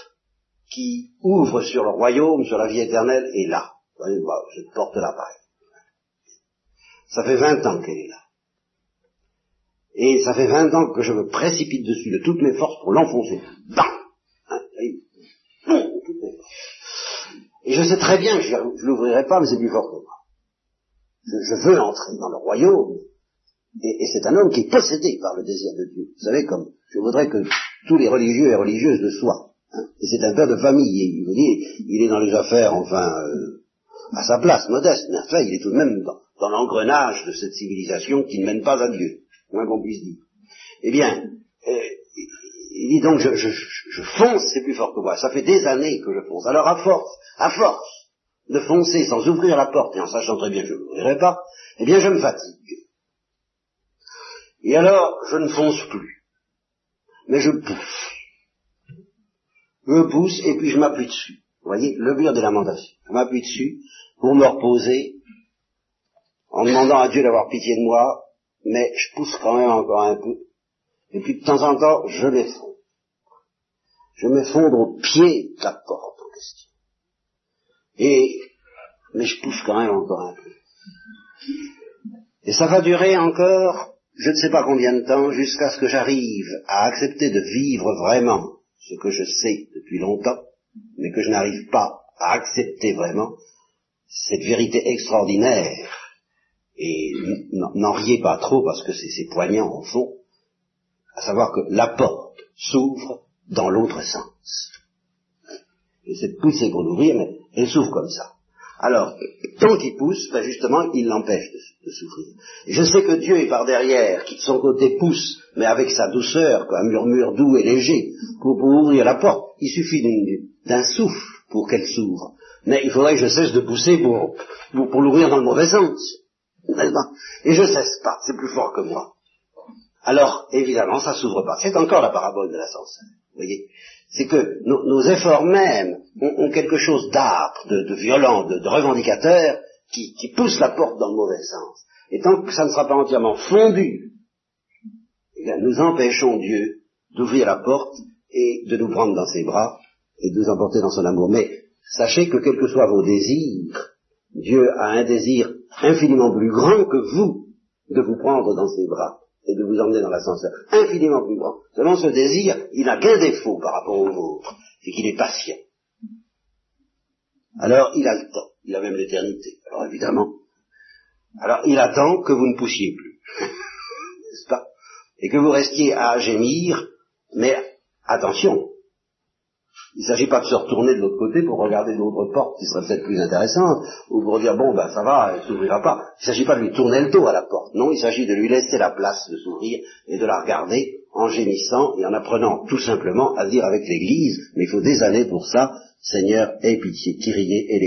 qui ouvre sur le royaume, sur la vie éternelle, est là. Vous voyez, cette porte-là, pareil. Ça fait vingt ans qu'elle est là. Et ça fait vingt ans que je me précipite dessus de toutes mes forces pour l'enfoncer. Hein, et je sais très bien que je ne l'ouvrirai pas, mais c'est plus fort que moi. Je, veux entrer dans le royaume. Et, c'est un homme qui est possédé par le désir de Dieu. Vous savez, comme je voudrais que tous les religieux et religieuses le soient. Hein. Et c'est un père de famille. Voyez, il est dans les affaires, enfin, euh, à sa place, modeste, mais enfin, il est tout de même dans, l'engrenage de cette civilisation qui ne mène pas à Dieu, moins qu'on puisse dire. Eh bien, euh, il dit donc, je, je, fonce, c'est plus fort que moi. Ça fait des années que je fonce. Alors à force, à force de foncer sans ouvrir la porte et en sachant très bien que je ne l'ouvrirai pas, eh bien je me fatigue. Et alors, je ne fonce plus. Mais je pousse. Je pousse et puis je m'appuie dessus. Vous voyez, le mur des lamentations. Je m'appuie dessus pour me reposer en demandant à Dieu d'avoir pitié de moi, mais je pousse quand même encore un peu. Et puis de temps en temps, je m'effondre. Je m'effondre au pied de la porte en question. Et, mais je pousse quand même encore un peu. Et ça va durer encore, je ne sais pas combien de temps, jusqu'à ce que j'arrive à accepter de vivre vraiment ce que je sais depuis longtemps, mais que je n'arrive pas à accepter vraiment, cette vérité extraordinaire et n'en riez pas trop parce que c'est poignant au fond, à savoir que la porte s'ouvre dans l'autre sens. Et cette poussée pour l'ouvrir, mais elle s'ouvre comme ça. Alors, tant qu'il pousse, ben justement, il l'empêche de, s'ouvrir. Et je sais que Dieu est par derrière, qui de son côté pousse, mais avec sa douceur, un murmure doux et léger, pour, ouvrir la porte. Il suffit d'un souffle pour qu'elle s'ouvre. Mais il faudrait que je cesse de pousser pour, pour l'ouvrir dans le mauvais sens. Et je cesse pas, c'est plus fort que moi. Alors, évidemment, ça s'ouvre pas. C'est encore la parabole de l'ascenseur. Vous voyez? C'est que nos, efforts mêmes ont, quelque chose d'âpre, de, violent, de, revendicateur, qui, pousse la porte dans le mauvais sens. Et tant que ça ne sera pas entièrement fondu, eh nous empêchons Dieu d'ouvrir la porte et de nous prendre dans ses bras et de nous emporter dans son amour. Mais sachez que quels que soient vos désirs, Dieu a un désir infiniment plus grand que vous de vous prendre dans ses bras et de vous emmener dans l'ascenseur. Infiniment plus grand. Seulement ce désir, il n'a qu'un défaut par rapport au vôtre, c'est qu'il est patient. Alors il a le temps, il a même l'éternité. Alors évidemment, alors il attend que vous ne poussiez plus, n'est-ce pas? Et que vous restiez à gémir, mais attention, il ne s'agit pas de se retourner de l'autre côté pour regarder d'autres portes qui seraient peut-être plus intéressantes, ou pour dire bon ben ça va, elle s'ouvrira pas. Il ne s'agit pas de lui tourner le dos à la porte. Non, il s'agit de lui laisser la place de s'ouvrir et de la regarder en gémissant et en apprenant tout simplement à dire avec l'Église, mais il faut des années pour ça, Seigneur, aie pitié, Kyrie et